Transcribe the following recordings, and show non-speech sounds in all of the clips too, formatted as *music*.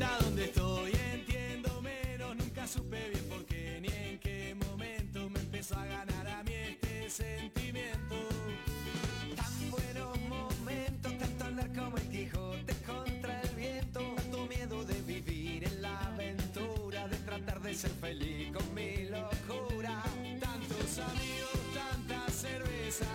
cuenta dónde estoy, entiendo menos, nunca supe bien por qué ni en qué momento me empezó a ganar a mí este sentimiento. Tan buenos momentos, tanto andar como el Quijote contra el viento, tanto miedo de vivir en la aventura, de tratar de ser feliz con mi locura. Tantos amigos, tanta cerveza,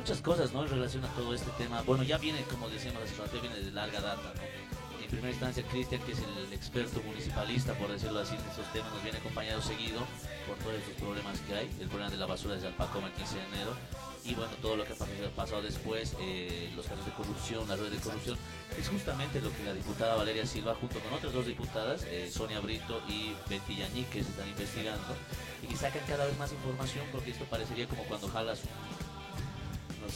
muchas cosas, ¿no? En relación a todo este tema. Bueno, ya viene, como decíamos hace rato, viene de larga data, ¿no? En primera instancia, Cristian, que es el experto municipalista, por decirlo así, en estos temas, nos viene acompañado seguido por todos estos problemas que hay. El problema de la basura desde Alpacoma el 15 de enero. Y bueno, todo lo que ha pasado, después, eh, los casos de corrupción, la red de corrupción, es justamente lo que la diputada Valeria Silva, junto con otras dos diputadas, eh, Sonia Brito y Betty Yañique, se están investigando y sacan cada vez más información, porque esto parecería como cuando jalas un,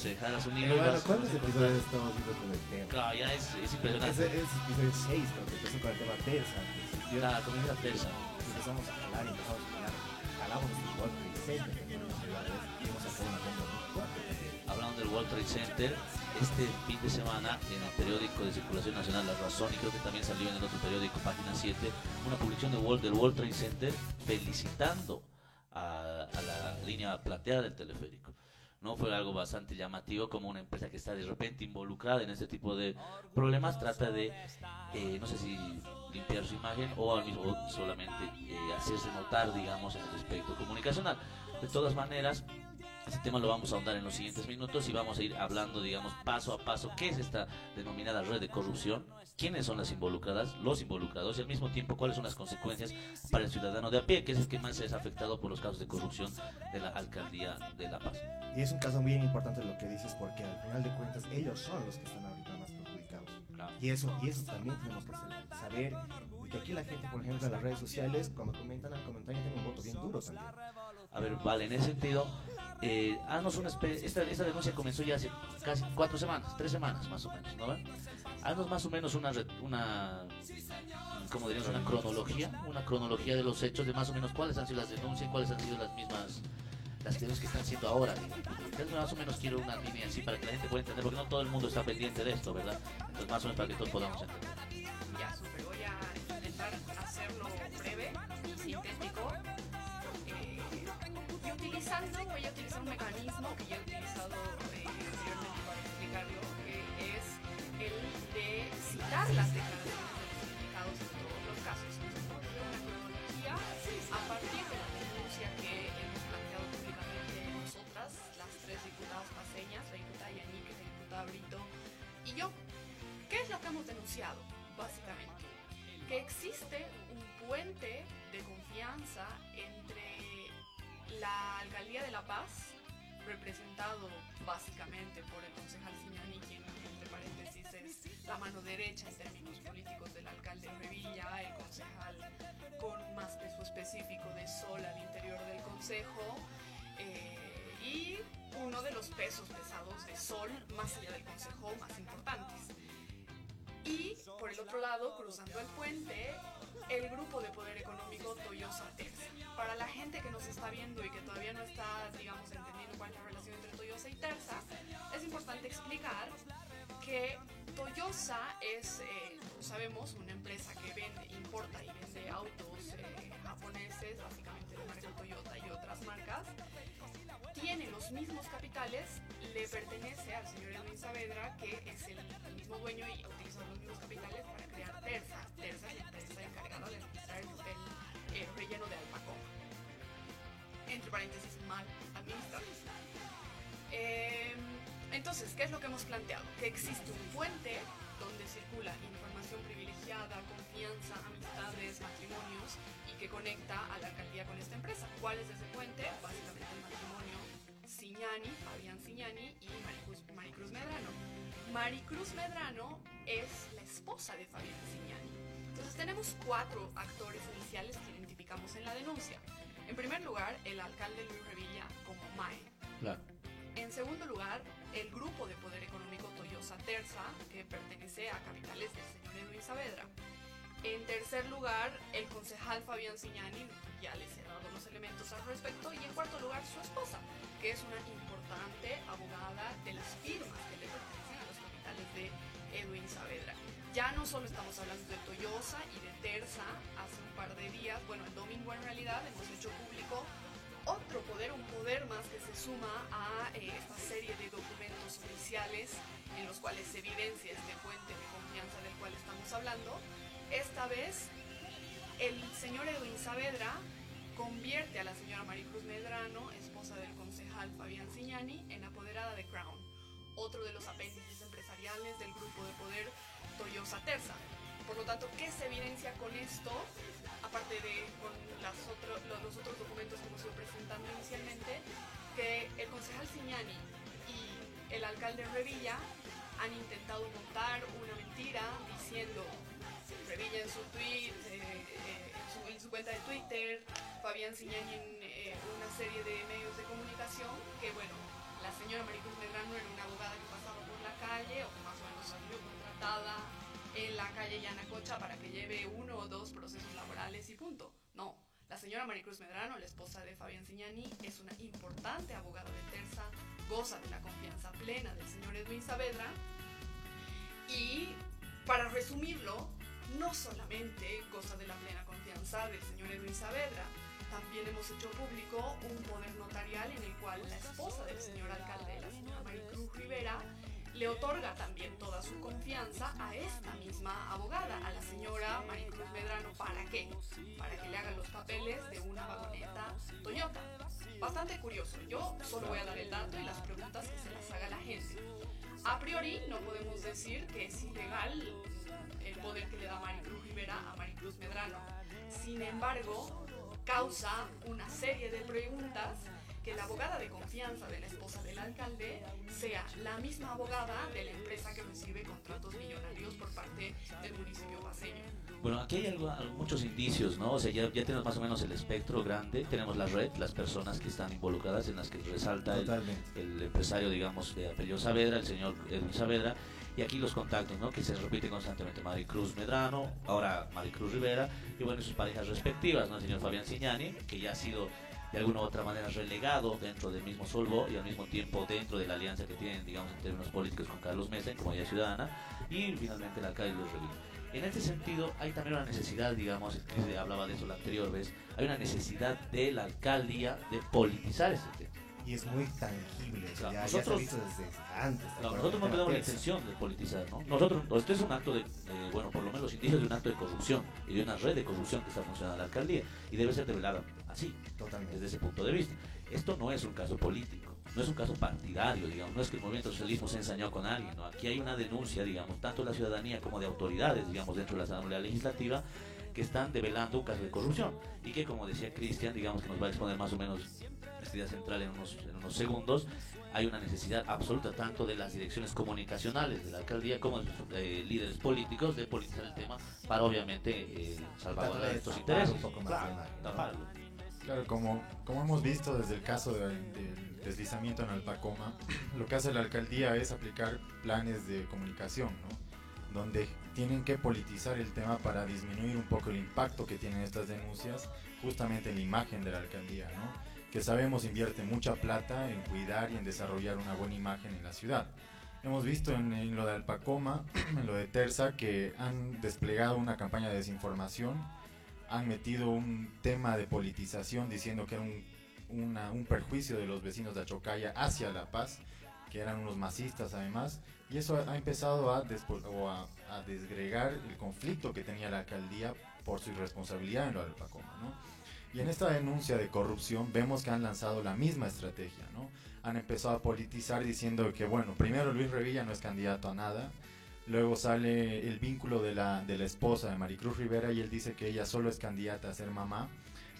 no sé, jalas un hilo y Bueno, ¿cuántos episodios estamos viendo con el tema? Claro, ya es, es Es, impresionante. es episodio 6, cuando empezó con el tema al principio. La comienza. Y empezamos a jalar, y empezamos a jalar. Jalamos nuestro World Trade Center, iba a sacado una bomba muy fuerte. Hablando del World Trade Center, este fin de semana en el periódico de circulación nacional La Razón y creo que también salió en el otro periódico, página 7, una publicación de World, del World Trade Center felicitando a, a la línea plateada del teleférico. No fue algo bastante llamativo como una empresa que está de repente involucrada en este tipo de problemas trata de, eh, no sé si limpiar su imagen o al mismo solamente eh, hacerse notar, digamos, en el aspecto comunicacional. De todas maneras, este tema lo vamos a ahondar en los siguientes minutos y vamos a ir hablando, digamos, paso a paso, qué es esta denominada red de corrupción, quiénes son las involucradas, los involucrados y al mismo tiempo cuáles son las consecuencias para el ciudadano de a pie, que es el que más es afectado por los casos de corrupción de la alcaldía de La Paz. Y es un caso bien importante lo que dices, porque al final de cuentas ellos son los que están ahorita más perjudicados. Claro. Y eso, y eso también tenemos que saber-. Porque aquí la gente, por ejemplo, en las redes sociales, cuando comentan al comentario, tiene un voto bien duro también. A ver, vale, en ese sentido, eh, una esta, esta denuncia comenzó ya hace casi cuatro semanas, tres semanas más o menos, ¿no? Haznos más o menos una, una como diríamos, una cronología, una cronología de los hechos, de más o menos cuáles han sido las denuncias, cuáles han sido las mismas, las que están haciendo ahora. Entonces, más o menos quiero una línea así para que la gente pueda entender, porque no todo el mundo está pendiente de esto, ¿verdad? Entonces, más o menos para que todos podamos entender. Ya, súper. Voy a intentar hacerlo breve, sintético. eh, y utilizando, voy a utilizar un mecanismo que ya he utilizado eh, anteriormente para explicarlo, el de citar las declaraciones de los implicados en todos los casos. Entonces, una cronología a partir de la denuncia que hemos planteado públicamente nosotras, las tres diputadas paseñas, la diputada Yannick, la diputada Brito y yo. ¿Qué es lo que hemos denunciado, básicamente? Que existe un puente de confianza entre la Alcaldía de La Paz, representado básicamente la mano derecha en términos políticos del alcalde Revilla, el concejal con más peso específico de Sol al interior del consejo, eh, y uno de los pesos pesados de Sol más allá del consejo más importantes. Y por el otro lado, cruzando el puente, el grupo de poder económico Toyosa Terza. Para la gente que nos está viendo y que todavía no está, digamos, entendiendo cuál es la relación entre Toyosa y Terza, es importante explicar que Toyosa es, eh, todos sabemos, una empresa que vende, importa y vende autos eh, japoneses, básicamente de marca Toyota y otras marcas. Tiene los mismos capitales, le pertenece al señor Edwin Saavedra, que es el mismo dueño y utiliza los mismos capitales para crear Terza. Terza la empresa encargada de administrar el, el, eh, relleno de Alpacoma. Entre paréntesis, mal administrado. Eh, entonces, ¿qué es lo que hemos planteado? Que existe un puente donde circula información privilegiada, confianza, amistades, matrimonios y que conecta a la alcaldía con esta empresa. ¿Cuál es ese puente? Básicamente el matrimonio Siñani, Fabián Siñani y Maricruz, Maricruz Medrano. Maricruz Medrano es la esposa de Fabián Siñani. Entonces tenemos cuatro actores iniciales que identificamos en la denuncia. En primer lugar, el alcalde Luis Revilla como MAE. Claro. En segundo lugar, el grupo de poder económico Toyosa Terza, que pertenece a capitales del señor Edwin Saavedra. En tercer lugar, el concejal Fabián Siñani, ya les he dado los elementos al respecto. Y en cuarto lugar, su esposa, que es una importante abogada de las firmas que le pertenecen a los capitales de Edwin Saavedra. Ya no solo estamos hablando de Toyosa y de Terza, hace un par de días, bueno, el domingo en realidad, hemos hecho público otro poder, un poder más que se suma a eh, esta serie de documentos oficiales en los cuales se evidencia este puente de confianza del cual estamos hablando. Esta vez, el señor Edwin Saavedra convierte a la señora Maricruz Medrano, esposa del concejal Fabián Siñani, en apoderada de Crown, otro de los apéndices empresariales del grupo de poder Toyosa Terza. Por lo tanto, ¿qué se evidencia con esto? Aparte de con los otros documentos que hemos ido presentando inicialmente, que el concejal Siñani y el alcalde Revilla han intentado montar una mentira diciendo Revilla en su tweet, eh, eh, en, su, en su cuenta de Twitter, Fabián Siñani en eh, una serie de medios de comunicación, que bueno, la señora Maricruz Medrano era una abogada que pasaba por la calle, o más o menos salió contratada en la calle Yanacocha para que lleve uno o dos procesos laborales y punto. No, la señora Maricruz Medrano, la esposa de Fabián Siñani, es una importante abogada de Terza, goza de la confianza plena del señor Edwin Saavedra y para resumirlo, no solamente goza de la plena confianza del señor Edwin Saavedra, también hemos hecho público un poder notarial en el cual la esposa del señor alcalde, la señora Maricruz Rivera, le otorga también toda su confianza a esta misma abogada, a la señora Maricruz Medrano. ¿Para qué? Para que le haga los papeles de una vagoneta Toyota. Bastante curioso. Yo solo voy a dar el dato y las preguntas que se las haga la gente. A priori no podemos decir que es ilegal el poder que le da Maricruz Rivera a Maricruz Medrano. Sin embargo, causa una serie de preguntas que la abogada de confianza de la esposa del alcalde sea la misma abogada de la empresa que recibe contratos millonarios por parte del municipio paseño. Bueno, aquí hay algo- al- muchos indicios, ¿no? O sea, ya, ya tenemos más o menos el espectro grande, tenemos la red, las personas que están involucradas, en las que resalta el, empresario, digamos, de apellido Saavedra, el señor Edwin Saavedra, Y aquí los contactos, ¿no? Que se repiten constantemente. Maricruz Medrano, ahora Maricruz Rivera, y bueno, sus parejas respectivas, ¿no? El señor Fabián Signani, que ya ha sido de alguna u otra manera relegado dentro del mismo Solvo y al mismo tiempo dentro de la alianza que tienen, digamos, en términos políticos con Carlos Mesa en Comunidad Ciudadana y finalmente el alcalde Luis Revilla. En este sentido, hay también una necesidad, digamos, Cris de- hablaba de eso la anterior vez, hay una necesidad de la alcaldía de politizar ese tema. Y es muy tangible, o sea, Claro, ya, ya se ha nosotros- visto desde antes. ¿te No, nosotros no tenemos la intención de politizar, ¿no? Nosotros, esto es un acto de, de, bueno, por lo menos los indicios de un acto de corrupción y de una red de corrupción que está funcionando en la alcaldía y debe ser develada así, Totalmente. desde ese punto de vista. Esto no es un caso político, no es un caso partidario, digamos, no es que el movimiento socialismo se ensañó con alguien, ¿no? Aquí hay una denuncia, digamos, tanto de la ciudadanía como de autoridades, digamos, dentro de la Asamblea Legislativa que están develando un caso de corrupción y que, como decía Cristian, digamos que nos va a exponer más o menos esta idea central en unos, en unos segundos, hay una necesidad absoluta tanto de las direcciones comunicacionales de la alcaldía como de sus eh, líderes políticos de politizar el tema para obviamente eh, salvaguardar estos intereses. un poco más Claro, como, como hemos visto desde el caso del, del deslizamiento en Alpacoma, *clears throat* lo que hace la alcaldía es aplicar planes de comunicación, ¿no? donde tienen que politizar el tema para disminuir un poco el impacto que tienen estas denuncias justamente en la imagen de la alcaldía, ¿no? Que sabemos invierte mucha plata en cuidar y en desarrollar una buena imagen en la ciudad. Hemos visto en, en lo de Alpacoma, *clears throat* en lo de Terza, que han desplegado una campaña de desinformación han metido un tema de politización diciendo que era un, una- un perjuicio de los vecinos de Achocaya hacia La Paz, que eran unos masistas además, y eso ha empezado a, o a, a desgregar el conflicto que tenía la alcaldía por su irresponsabilidad en lo del Pacoma, ¿no? Y en esta denuncia de corrupción vemos que han lanzado la misma estrategia, ¿no? Han empezado a politizar diciendo que, bueno, primero Luis Revilla no es candidato a nada, Luego sale el vínculo de la, de la esposa de Maricruz Rivera y él dice que ella solo es candidata a ser mamá,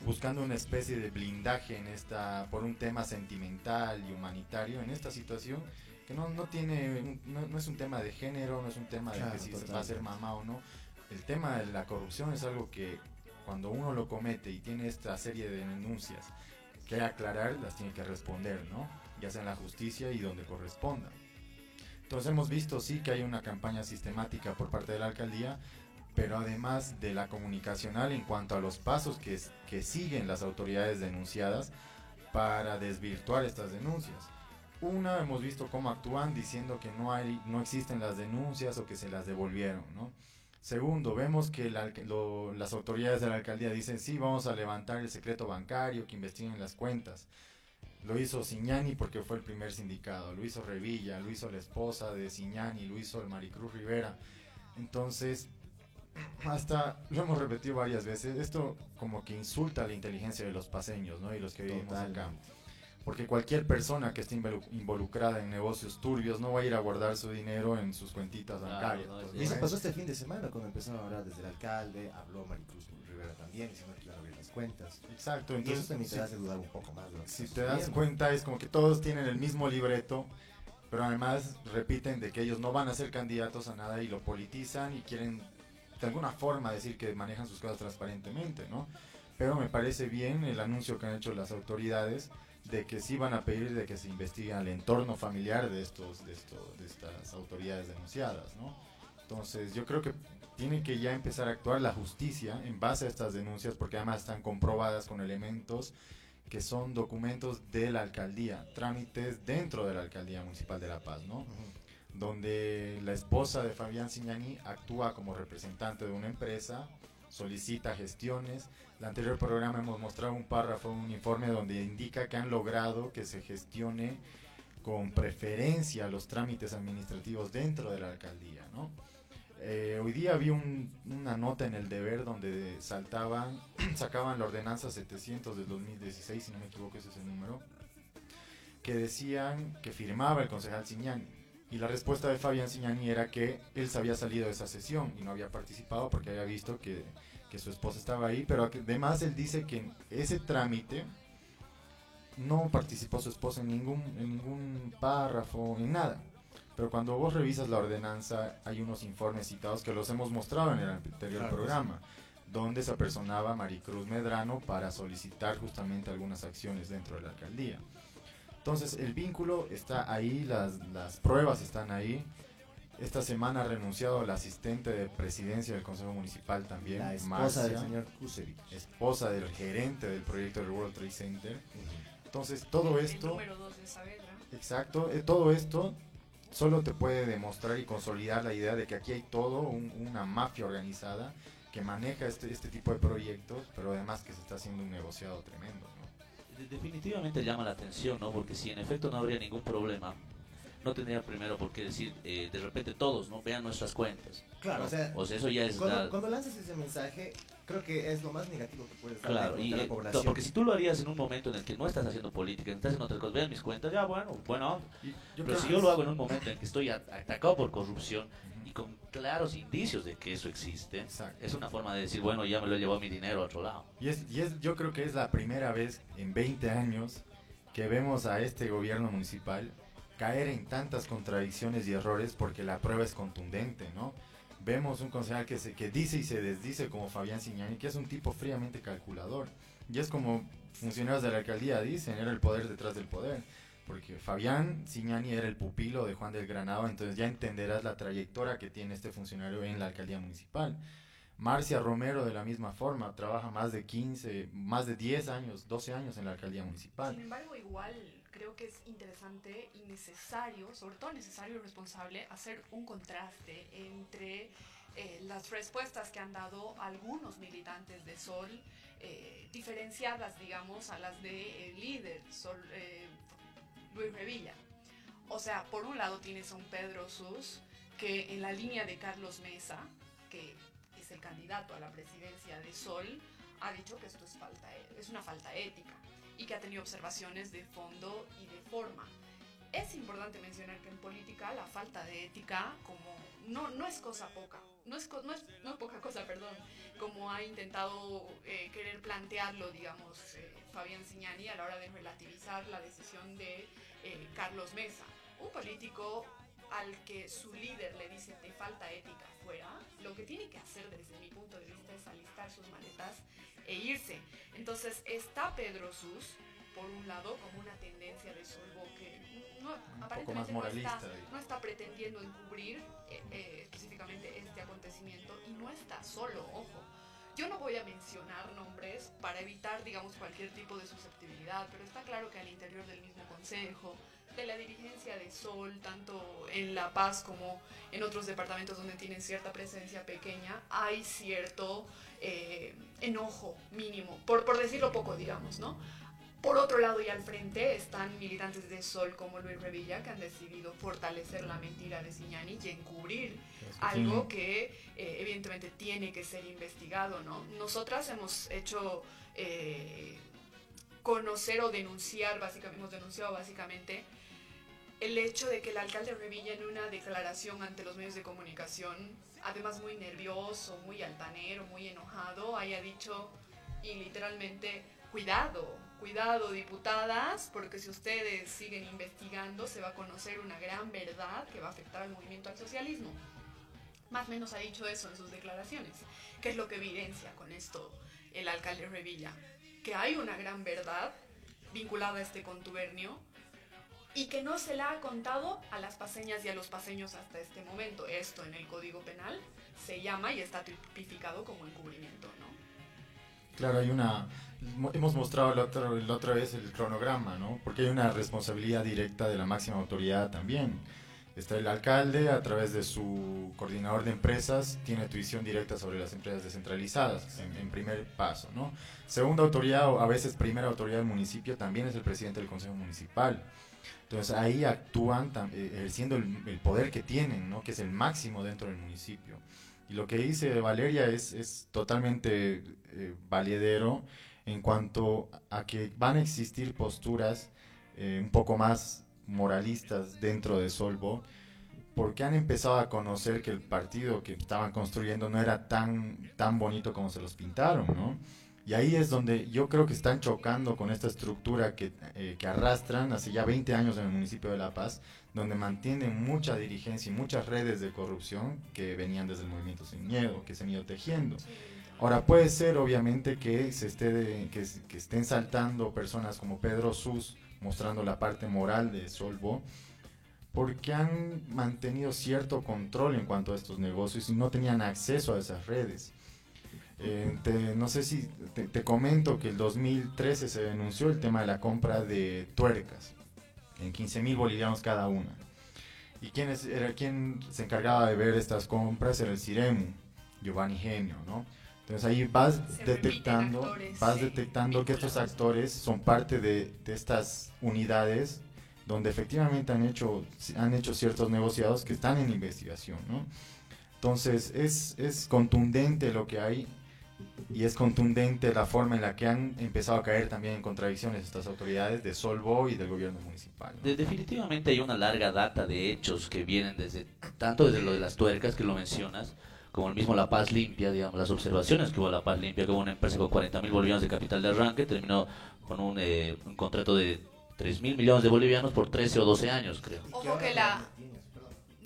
buscando una especie de blindaje en esta, por un tema sentimental y humanitario en esta situación que no, no tiene, no, no es un tema de género, no es un tema de Claro, que si va a ser mamá o no. El tema de la corrupción es algo que cuando uno lo comete y tiene esta serie de denuncias que aclarar, las tiene que responder, ¿no? Ya sea en la justicia y donde corresponda. Entonces hemos visto sí que hay una campaña sistemática por parte de la alcaldía, pero además de la comunicacional en cuanto a los pasos que, que siguen las autoridades denunciadas para desvirtuar estas denuncias. Una, hemos visto cómo actúan diciendo que no, hay, no existen las denuncias o que se las devolvieron, ¿no? Segundo, vemos que las autoridades de la alcaldía dicen, sí, vamos a levantar el secreto bancario, que investiguen las cuentas. Lo hizo Siñani porque fue el primer sindicado, lo hizo Revilla, lo hizo la esposa de Siñani, lo hizo el Maricruz Rivera. Entonces, *clears throat* hasta lo hemos repetido varias veces, esto como que insulta la inteligencia de los paseños, ¿no? Y los que vivimos acá. Porque cualquier persona que esté involu- involucrada en negocios turbios no va a ir a guardar su dinero en sus cuentitas Claro, bancarias. no, es Entonces, Y eso pasó este fin de semana cuando empezaron a hablar desde el alcalde, habló Maricruz Rivera también, diciendo que iban a abrir las cuentas. Exacto, Y eso entonces también te si- hace dudar un poco más de lo que si te das cuenta es como que todos tienen el mismo libreto, pero además repiten de que ellos no van a ser candidatos a nada y lo politizan y quieren de alguna forma decir que manejan sus cosas transparentemente, ¿no? Pero me parece bien el anuncio que han hecho las autoridades de que sí van a pedir de que se investigue el entorno familiar de estos de estos de estas autoridades denunciadas, ¿no? Entonces, yo creo que tiene que ya empezar a actuar la justicia en base a estas denuncias porque además están comprobadas con elementos que son documentos de la alcaldía, trámites dentro de la alcaldía municipal de La Paz, ¿no? Donde la esposa de Fabián Signani actúa como representante de una empresa, solicita gestiones. El anterior programa hemos mostrado un párrafo, un informe donde indica que han logrado que se gestione con preferencia los trámites administrativos dentro de la alcaldía, ¿no? Eh, hoy día vi un- una nota en el deber donde saltaban, *clears throat* sacaban la ordenanza 700 del 2016, si no me equivoco ese es el número, que decían que firmaba el concejal Signani. Y la respuesta de Fabián Signani era que él se había salido de esa sesión y no había participado porque había visto que, que su esposa estaba ahí, pero además él dice que en ese trámite no participó su esposa en ningún, en ningún párrafo, en nada. Pero cuando vos revisas la ordenanza, hay unos informes citados que los hemos mostrado en el anterior Claro, programa, donde se apersonaba Maricruz Medrano para solicitar justamente algunas acciones dentro de la alcaldía. Entonces, el vínculo está ahí, las, las pruebas están ahí, Esta semana ha renunciado la asistente de presidencia del Consejo Municipal también, La esposa Marcia, del señor Kusevich. esposa del gerente del proyecto del World Trade Center. Entonces, todo El esto, número 2 de Saavedra. exacto, eh, todo esto solo te puede demostrar y consolidar la idea de que aquí hay todo un- una mafia organizada que maneja este, este tipo de proyectos, pero además que se está haciendo un negociado tremendo. Definitivamente llama la atención, ¿no? Porque si en efecto no habría ningún problema, no tendría primero por qué decir, eh, de repente todos, ¿no? Vean nuestras cuentas. Claro, ¿no? o sea, O sea, eso ya es... Cuando, la- cuando lanzas ese mensaje, creo que es lo más negativo que puedes Claro, y, a la eh, población. porque si tú lo harías en un momento en el que no estás haciendo política, estás haciendo otras cosas, vean mis cuentas, ya bueno, bueno, pero si yo lo hago en un momento en que estoy atacado por corrupción y con claros indicios de que eso existe, Exacto. es una forma de decir, bueno, ya me lo he llevado mi dinero a otro lado. Y, es, y es, yo creo que es la primera vez en 20 años que vemos a este gobierno municipal caer en tantas contradicciones y errores porque la prueba es contundente, ¿no? Vemos un concejal que, se, que dice y se desdice como Fabián Siñani, que es un tipo fríamente calculador. Y es como funcionarios de la alcaldía dicen, era el poder detrás del poder. Porque Fabián Siñani era el pupilo de Juan del Granado, entonces ya entenderás la trayectoria que tiene este funcionario en la alcaldía municipal. Marcia Romero de la misma forma, trabaja más de 15, más de 10 años, 12 años en la alcaldía municipal. Sin embargo, igual creo que es interesante y necesario, sobre todo necesario y responsable, hacer un contraste entre eh, las respuestas que han dado algunos militantes de Sol, eh, diferenciadas, digamos, a las de el líder, Sol, eh, Luis Revilla. O sea, por un lado tienes a un Pedro Sus, que en la línea de Carlos Mesa, que es el candidato a la presidencia de Sol, ha dicho que esto es, falta, e- es una falta ética y que ha tenido observaciones de fondo y de forma. Es importante mencionar que en política la falta de ética como no, no es cosa poca, no es, no, es, no es poca cosa, perdón, como ha intentado eh, querer plantearlo, digamos, eh, Fabián Signani a la hora de relativizar la decisión de eh, Carlos Mesa. Un político al que su líder le dice te falta ética fuera, lo que tiene que hacer desde mi punto de vista es alistar sus maletas e irse. Entonces está Pedro Sus, por un lado, como una tendencia de Solvo que no, aparentemente no, está, no está pretendiendo encubrir eh, eh, específicamente este acontecimiento y no está solo, ojo. Yo no voy a mencionar nombres para evitar, digamos, cualquier tipo de susceptibilidad, pero está claro que al interior del mismo consejo, de la dirigencia de Sol, tanto en La Paz como en otros departamentos donde tienen cierta presencia pequeña, hay cierto eh, enojo mínimo, por, por decirlo poco, digamos, ¿no? Por otro lado y al frente están militantes de Sol como Luis Revilla que han decidido fortalecer la mentira de Signani y encubrir algo que eh, evidentemente tiene que ser investigado, ¿no? Nosotras hemos hecho eh, conocer o denunciar, básicamente, hemos denunciado básicamente el hecho de que el alcalde Revilla en una declaración ante los medios de comunicación, además muy nervioso, muy altanero, muy enojado, haya dicho y literalmente, cuidado, cuidado diputadas, porque si ustedes siguen investigando se va a conocer una gran verdad que va a afectar al movimiento al socialismo. Más o menos ha dicho eso en sus declaraciones. ¿Qué es lo que evidencia con esto el alcalde Revilla? Que hay una gran verdad vinculada a este contubernio y que no se la ha contado a las paseñas y a los paseños hasta este momento. Esto en el Código Penal se llama y está tipificado como encubrimiento, ¿no? Claro, hay una... mo- Hemos mostrado la otra, la otra vez el cronograma, ¿no? Porque hay una responsabilidad directa de la máxima autoridad también. Está el alcalde, a través de su coordinador de empresas, tiene tuición directa sobre las empresas descentralizadas, en, en primer paso, ¿no? Segunda autoridad, o a veces primera autoridad del municipio, también es el presidente del Consejo Municipal. Entonces ahí actúan eh, ejerciendo el, poder que tienen, ¿no? Que es el máximo dentro del municipio. Y lo que dice Valeria es, es totalmente eh, valedero en cuanto a que van a existir posturas eh, un poco más moralistas dentro de Solvo, porque han empezado a conocer que el partido que estaban construyendo no era tan, tan bonito como se los pintaron, ¿no? Y ahí es donde yo creo que están chocando con esta estructura que, eh, que arrastran hace ya 20 años en el municipio de La Paz, donde mantienen mucha dirigencia y muchas redes de corrupción que venían desde el movimiento Sin Miedo, que se han ido tejiendo. Ahora puede ser obviamente que se esté de- que, que estén saltando personas como Pedro Sus mostrando la parte moral de Solvo, porque han mantenido cierto control en cuanto a estos negocios y no tenían acceso a esas redes. Eh, te- no sé si te, te comento que el 2013 se denunció el tema de la compra de tuercas en 15 mil bolivianos cada una. ¿Y quién, es- era, quién se encargaba de ver estas compras? Era el Ciremu, Giovanni Genio, ¿no? Entonces ahí vas Se detectando, actores, vas sí, detectando que estos actores son parte de, de estas unidades donde efectivamente han hecho, han hecho ciertos negociados que están en investigación, ¿no? Entonces es, es contundente lo que hay y es contundente la forma en la que han empezado a caer también en contradicciones estas autoridades de Solvo y del gobierno municipal. ¿no? De- definitivamente hay una larga data de hechos que vienen desde tanto desde lo de las tuercas que lo mencionas como el mismo La Paz Limpia, digamos, las observaciones que hubo La Paz Limpia, que hubo una empresa con 40 mil bolivianos de capital de arranque, terminó con un, eh, un contrato de 3 mil millones de bolivianos por 13 o 12 años, creo. ¿Y qué Ojo que la-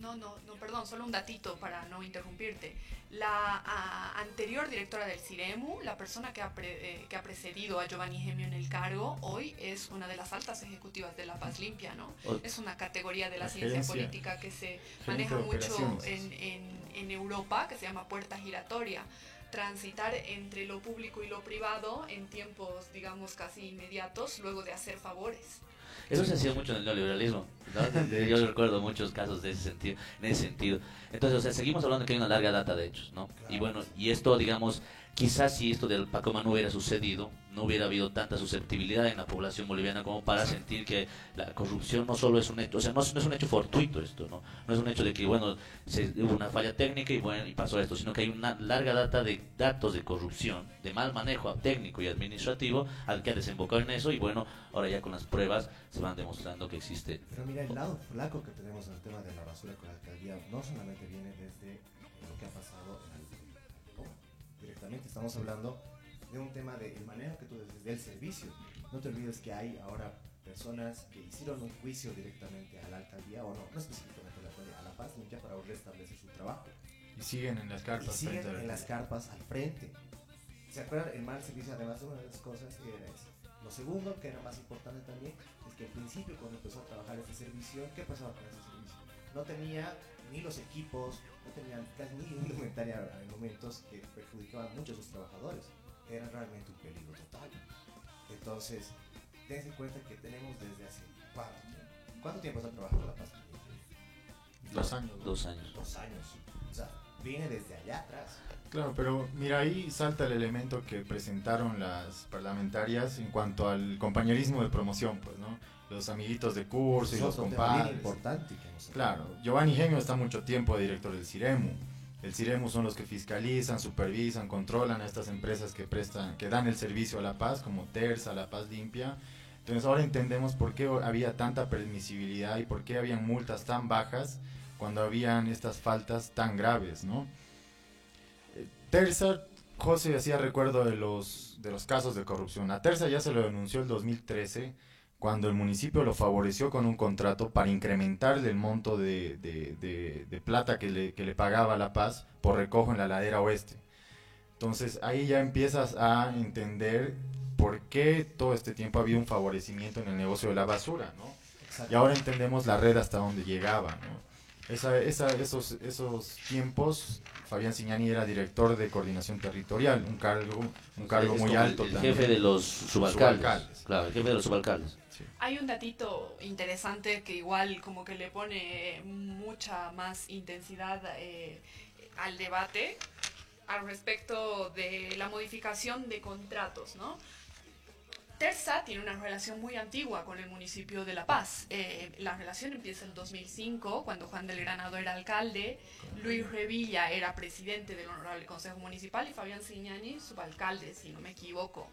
no, no, perdón, solo un datito para no interrumpirte. La ah, anterior directora del CIREMU, la persona que ha, pre- eh, que ha precedido a Giovanni Gemio en el cargo, hoy es una de las altas ejecutivas de La Paz Limpia, ¿no? O- Es una categoría de la, La ciencia gerencia- política que se maneja mucho en, en- en Europa, que se llama puerta giratoria. Transitar entre lo público y lo privado en tiempos, digamos, casi inmediatos, luego de hacer favores. Eso se hacía mucho en el neoliberalismo. ¿no? *laughs* Yo recuerdo muchos casos de ese sentido, en ese sentido. Entonces, o sea, seguimos hablando que hay una larga data de hechos, ¿no? Y bueno, y esto, digamos, quizás si esto del Pacoma no hubiera sucedido, no hubiera habido tanta susceptibilidad en la población boliviana como para sentir que la corrupción no solo es un hecho, o sea, no es, no es un hecho fortuito esto, ¿no? No es un hecho de que, bueno, se, hubo una falla técnica y bueno, y pasó esto, sino que hay una larga data de datos de corrupción, de mal manejo técnico y administrativo al que ha desembocado en eso y bueno, ahora ya con las pruebas se van demostrando que existe. Pero mira, el lado flaco que tenemos en el tema de la basura con la alcaldía no solamente viene desde lo que ha pasado en el Directamente estamos hablando de un tema del manejo que tú dices del servicio. No te olvides que hay ahora personas que hicieron un juicio directamente a la alcaldía, o no, no específicamente a la alcaldía, a La Paz Limpia para restablecer su trabajo. Y siguen en las Y cartas. siguen en las carpas al frente. ¿Se acuerdan? El mal servicio, además, una de las cosas era eso. Lo segundo, que era más importante también, es que al principio, cuando empezó a trabajar este servicio, ¿qué pasaba con ese servicio? No tenía ni los equipos, no tenían casi ni indumentaria en momentos que perjudicaban mucho a sus trabajadores. Era realmente un peligro total. Entonces, dense cuenta que tenemos desde hace cuánto tiempo. ¿Cuánto tiempo está trabajando la paz? Dos años. dos años. Dos años. O sea, viene desde allá atrás. Claro, pero mira, ahí salta el elemento que presentaron las parlamentarias en cuanto al compañerismo de promoción, pues, ¿no? Los amiguitos de curso y los compadres. importante que hemos Claro, Giovanni Genio está mucho tiempo de director del Ciremu. El Ciremu son los que fiscalizan, supervisan, controlan a estas empresas que prestan, que dan el servicio a La Paz, como Terza, La Paz Limpia. Entonces ahora entendemos por qué había tanta permisibilidad y por qué habían multas tan bajas cuando habían estas faltas tan graves, ¿no? Eh, Terza, José hacía recuerdo de los, de los casos de corrupción. A Terza ya se lo denunció el 2013 cuando el municipio lo favoreció con un contrato para incrementarle el monto de, de- de- de plata que le, que le pagaba La Paz por recojo en la ladera oeste. Entonces ahí ya empiezas a entender por qué todo este tiempo ha habido un favorecimiento en el negocio de la basura, ¿no? Y ahora entendemos la red hasta dónde llegaba, ¿no? Esa, esa- esos, esos tiempos, Fabián Signani era director de coordinación territorial, un cargo, un cargo muy alto el, también. jefe de los subalcaldes. Subalcaldes. Claro, el jefe de los subalcaldes. Hay un datito interesante que igual como que le pone mucha más intensidad eh, al debate al respecto de la modificación de contratos, ¿no? Terza tiene una relación muy antigua con el municipio de La Paz. Eh, la relación empieza en 2005, cuando Juan del Granado era alcalde, Luis Revilla era presidente del Honorable Consejo Municipal y Fabián Signani subalcalde, si no me equivoco.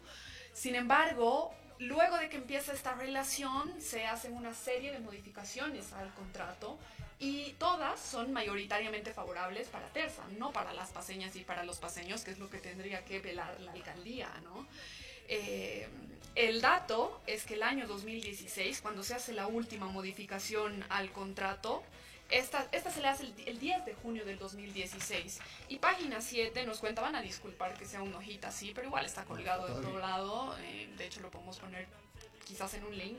Sin embargo, luego de que empieza esta relación, se hacen una serie de modificaciones al contrato y todas son mayoritariamente favorables para Terza, no para las paseñas y para los paseños, que es lo que tendría que velar la alcaldía, ¿no? Eh, el dato es que el año 2016, cuando se hace la última modificación al contrato, esta, esta se le hace el, el 10 de junio del 2016. Y página 7 nos cuenta, van a disculpar que sea una hojita así, pero igual está colgado de todo lado. eh, de hecho, lo podemos poner quizás en un link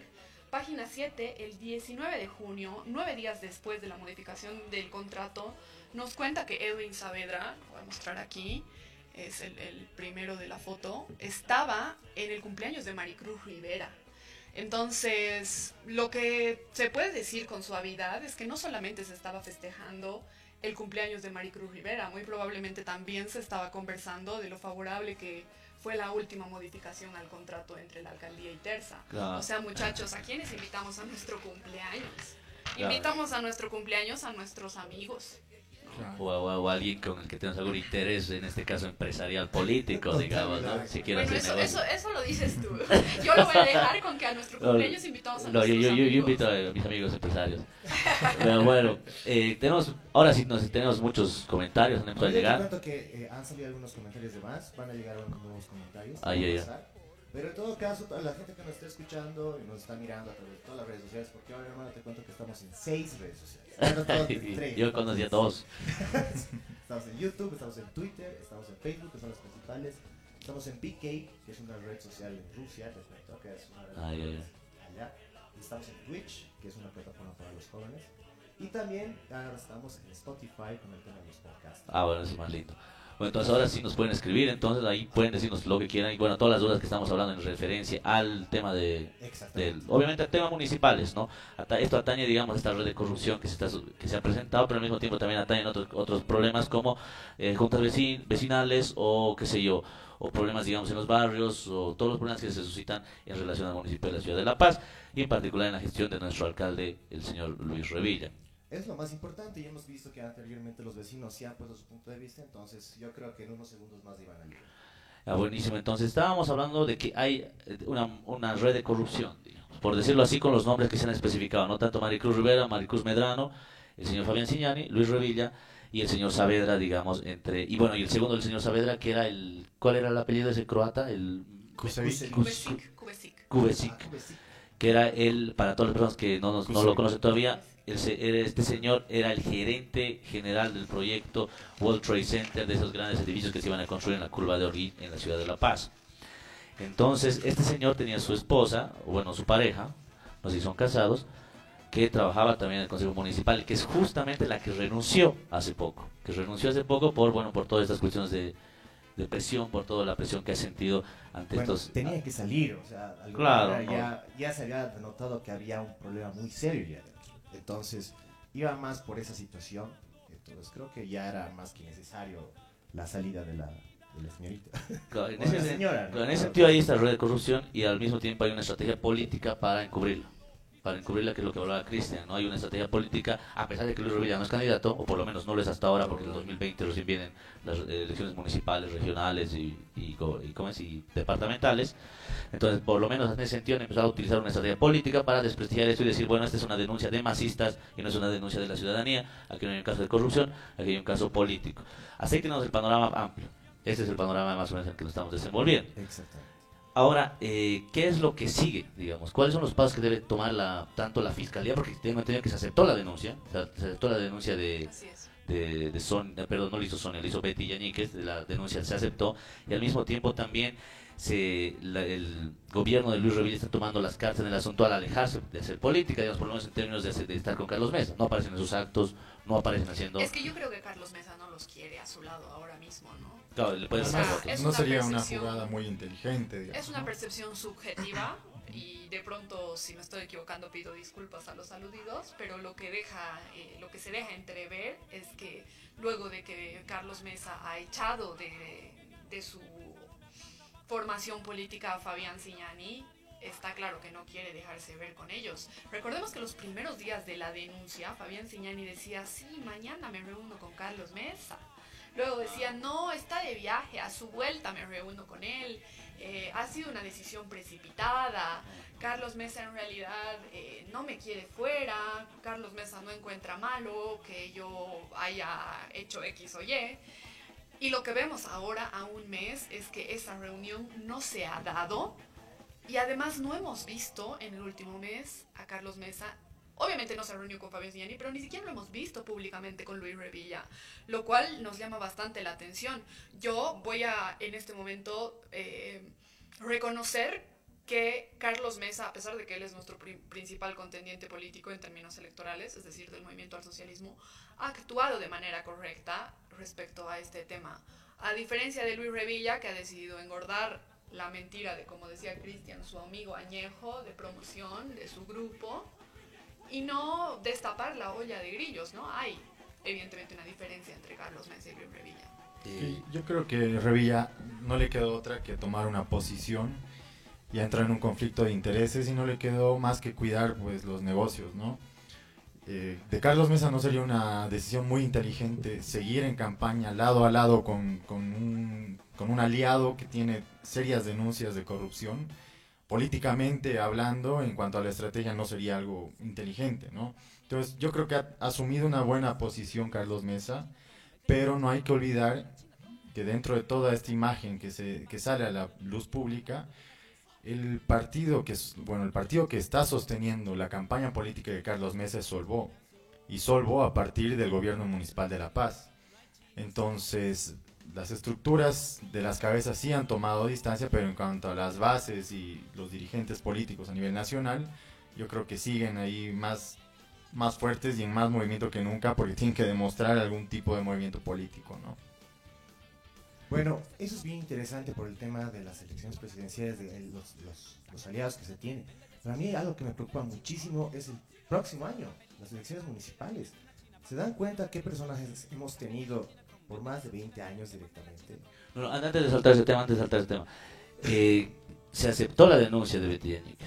Página 7, el 19 de junio, nueve días después de la modificación del contrato, nos cuenta que Edwin Saavedra, lo voy a mostrar aquí, es el, el primero de la foto, estaba en el cumpleaños de Maricruz Rivera. Entonces, lo que se puede decir con suavidad es que no solamente se estaba festejando el cumpleaños de Maricruz Rivera, muy probablemente también se estaba conversando de lo favorable que fue la última modificación al contrato entre la alcaldía y Terza. Claro. O sea, muchachos, ¿a quiénes invitamos a nuestro cumpleaños? Claro. Invitamos a nuestro cumpleaños a nuestros amigos. Claro. O, o- o alguien con el que tengas algún interés, en este caso empresarial político, digamos, ¿no? Si quiere Bueno, hacer eso, negocio. eso, eso lo dices tú. Yo lo voy a dejar con que a nuestro No, cumpleaños invitamos a No, yo, nuestros yo, yo, yo amigos. invito a mis amigos empresarios. Pero bueno, eh, tenemos, ahora sí nos, tenemos muchos comentarios, no Yo a te llegar. cuento que eh, han salido algunos comentarios de más, van a llegar nuevos comentarios. Ay, ay, ay. vamos a pasar. Pero en todo caso, toda la gente que nos está escuchando y nos está mirando a través de todas las redes sociales, porque ahora hermano te cuento que estamos en seis redes sociales. *laughs* Yo conocí a todos. *laughs* Estamos en YouTube, estamos en Twitter, estamos en Facebook, que son las principales. Estamos en PK, que es una red social en Rusia, te cuento que es una red allá. Y Estamos en Twitch, que es una plataforma para los jóvenes. Y también ahora estamos en Spotify con el tema de los podcasts. Ah, bueno, eso es más lindo. Bueno, entonces ahora sí nos pueden escribir, entonces ahí pueden decirnos lo que quieran. Y bueno, todas las dudas que estamos hablando en referencia al tema de, del, obviamente al tema municipales, ¿no? Esto atañe, digamos, esta red de corrupción que se, está, que se ha presentado, pero al mismo tiempo también atañen otros, otros problemas como eh, juntas vecin- vecinales o qué sé yo, o problemas, digamos, en los barrios, o todos los problemas que se suscitan en relación al municipio de la ciudad de La Paz, y en particular en la gestión de nuestro alcalde, el señor Luis Revilla. Es lo más importante y hemos visto que anteriormente los vecinos sí han puesto su punto de vista, entonces yo creo que en unos segundos más iban a llegar. Ah, buenísimo. Entonces estábamos hablando de que hay eh, una, una red de corrupción, digamos, por decirlo así, con los nombres que se han especificado, no tanto Maricruz Rivera, Maricruz Medrano, el señor Fabián Signani, Luis Revilla y el señor Saavedra, digamos, entre y bueno, y el segundo el señor Saavedra, que era el ¿cuál era el apellido de ese croata? El Kusevic. Kubesic, Kubesic. Que era él, para todas las personas que no, nos- no lo conocen todavía, se- este señor era el gerente general del proyecto World Trade Center, de esos grandes edificios que se iban a construir en la curva de Orguín, en la ciudad de La Paz. Entonces, este señor tenía su esposa, o bueno, su pareja, no sé si son casados, que trabajaba también en el Consejo Municipal, que es justamente la que renunció hace poco, que renunció hace poco por, bueno, por todas estas cuestiones de, de presión, por toda la presión que ha sentido ante Bueno, estos... tenía que salir, o sea, Claro, manera ¿no? ya, ya se había notado que había un problema muy serio ya. Entonces, iba más por esa situación. Entonces, creo que ya era más que necesario la salida de la, de la señorita. *laughs* Claro, En la ese, señora, ¿no? en ese sentido hay esta red de corrupción y al mismo tiempo hay una estrategia política para encubrirla. Para encubrirla, que es lo que hablaba Cristian, ¿no? Hay una estrategia política, a pesar de que Luis Revilla no es candidato, o por lo menos no lo es hasta ahora, porque en el 2020 recién vienen las eh, elecciones municipales, regionales y, y, y, y departamentales. Entonces, por lo menos en ese sentido han empezado a utilizar una estrategia política para desprestigiar esto y decir, bueno, esta es una denuncia de masistas y no es una denuncia de la ciudadanía, aquí no hay un caso de corrupción, aquí hay un caso político. Así tenemos el panorama amplio. Este es el panorama más o menos en el que nos estamos desenvolviendo. Exactamente. Ahora, eh, ¿qué es lo que sigue, digamos? ¿Cuáles son los pasos que debe tomar la, tanto la fiscalía? Porque tengo entendido que se aceptó la denuncia, se aceptó la denuncia de, de, de Son, eh, perdón, no lo hizo Sonia, lo hizo Betty Yañiquez, de la denuncia se aceptó, y al mismo tiempo también se, la- el gobierno de Luis Revilla está tomando las cartas en el asunto al alejarse de hacer política, digamos, por lo menos en términos de, de estar con Carlos Mesa. No aparecen en sus actos, no aparecen haciendo... Es que yo creo que Carlos Mesa no los quiere a su lado ahora mismo, ¿no? Claro, le pueden O hacer sea, votos. es no una sería una jugada muy inteligente, digamos. Es una ¿no? percepción subjetiva y de pronto si me estoy equivocando pido disculpas a los aludidos, pero lo que deja, eh, lo que se deja entrever es que luego de que Carlos Mesa ha echado de, de su formación política a Fabián Signani, está claro que no quiere dejarse ver con ellos. Recordemos que los primeros días de la denuncia, Fabián Signani decía, sí, mañana me reúno con Carlos Mesa. Luego decía, no, está de viaje, a su vuelta me reúno con él. Eh, ha sido una decisión precipitada. Carlos Mesa en realidad eh, no me quiere fuera. Carlos Mesa no encuentra malo que yo haya hecho X o Y. Y lo que vemos ahora a un mes es que esa reunión no se ha dado. Y además no hemos visto en el último mes a Carlos Mesa. Obviamente no se reunió con Fabián Signani, pero ni siquiera lo hemos visto públicamente con Luis Revilla, lo cual nos llama bastante la atención. Yo voy a, en este momento, eh, reconocer que Carlos Mesa, a pesar de que él es nuestro pri- principal contendiente político en términos electorales, es decir, del movimiento al socialismo, ha actuado de manera correcta respecto a este tema. A diferencia de Luis Revilla, que ha decidido engordar la mentira de, como decía Cristian, su amigo añejo de promoción de su grupo y no destapar la olla de grillos, ¿no? Hay evidentemente una diferencia entre Carlos Mesa y Luis Revilla. Y yo creo que Revilla no le quedó otra que tomar una posición y entrar en un conflicto de intereses y no le quedó más que cuidar pues los negocios, ¿no? Eh, de Carlos Mesa no sería una decisión muy inteligente seguir en campaña lado a lado con, con un, con un aliado que tiene serias denuncias de corrupción. Políticamente hablando, en cuanto a la estrategia, no sería algo inteligente, ¿no? Entonces, yo creo que ha asumido una buena posición Carlos Mesa, pero no hay que olvidar que dentro de toda esta imagen que, se, que sale a la luz pública, el partido que bueno el partido que está sosteniendo la campaña política de Carlos Mesa es Solvó y Solvó a partir del gobierno municipal de La Paz entonces las estructuras de las cabezas sí han tomado distancia pero en cuanto a las bases y los dirigentes políticos a nivel nacional yo creo que siguen ahí más más fuertes y en más movimiento que nunca porque tienen que demostrar algún tipo de movimiento político no Bueno, eso es bien interesante por el tema de las elecciones presidenciales, de los, los- aliados que se tienen. Pero a mí algo que me preocupa muchísimo es el próximo año, las elecciones municipales. ¿Se dan cuenta qué personajes hemos tenido por más de 20 años directamente? No, no, antes de saltar ese tema, antes de saltar ese tema, eh, se aceptó la denuncia de Betty Yáñez.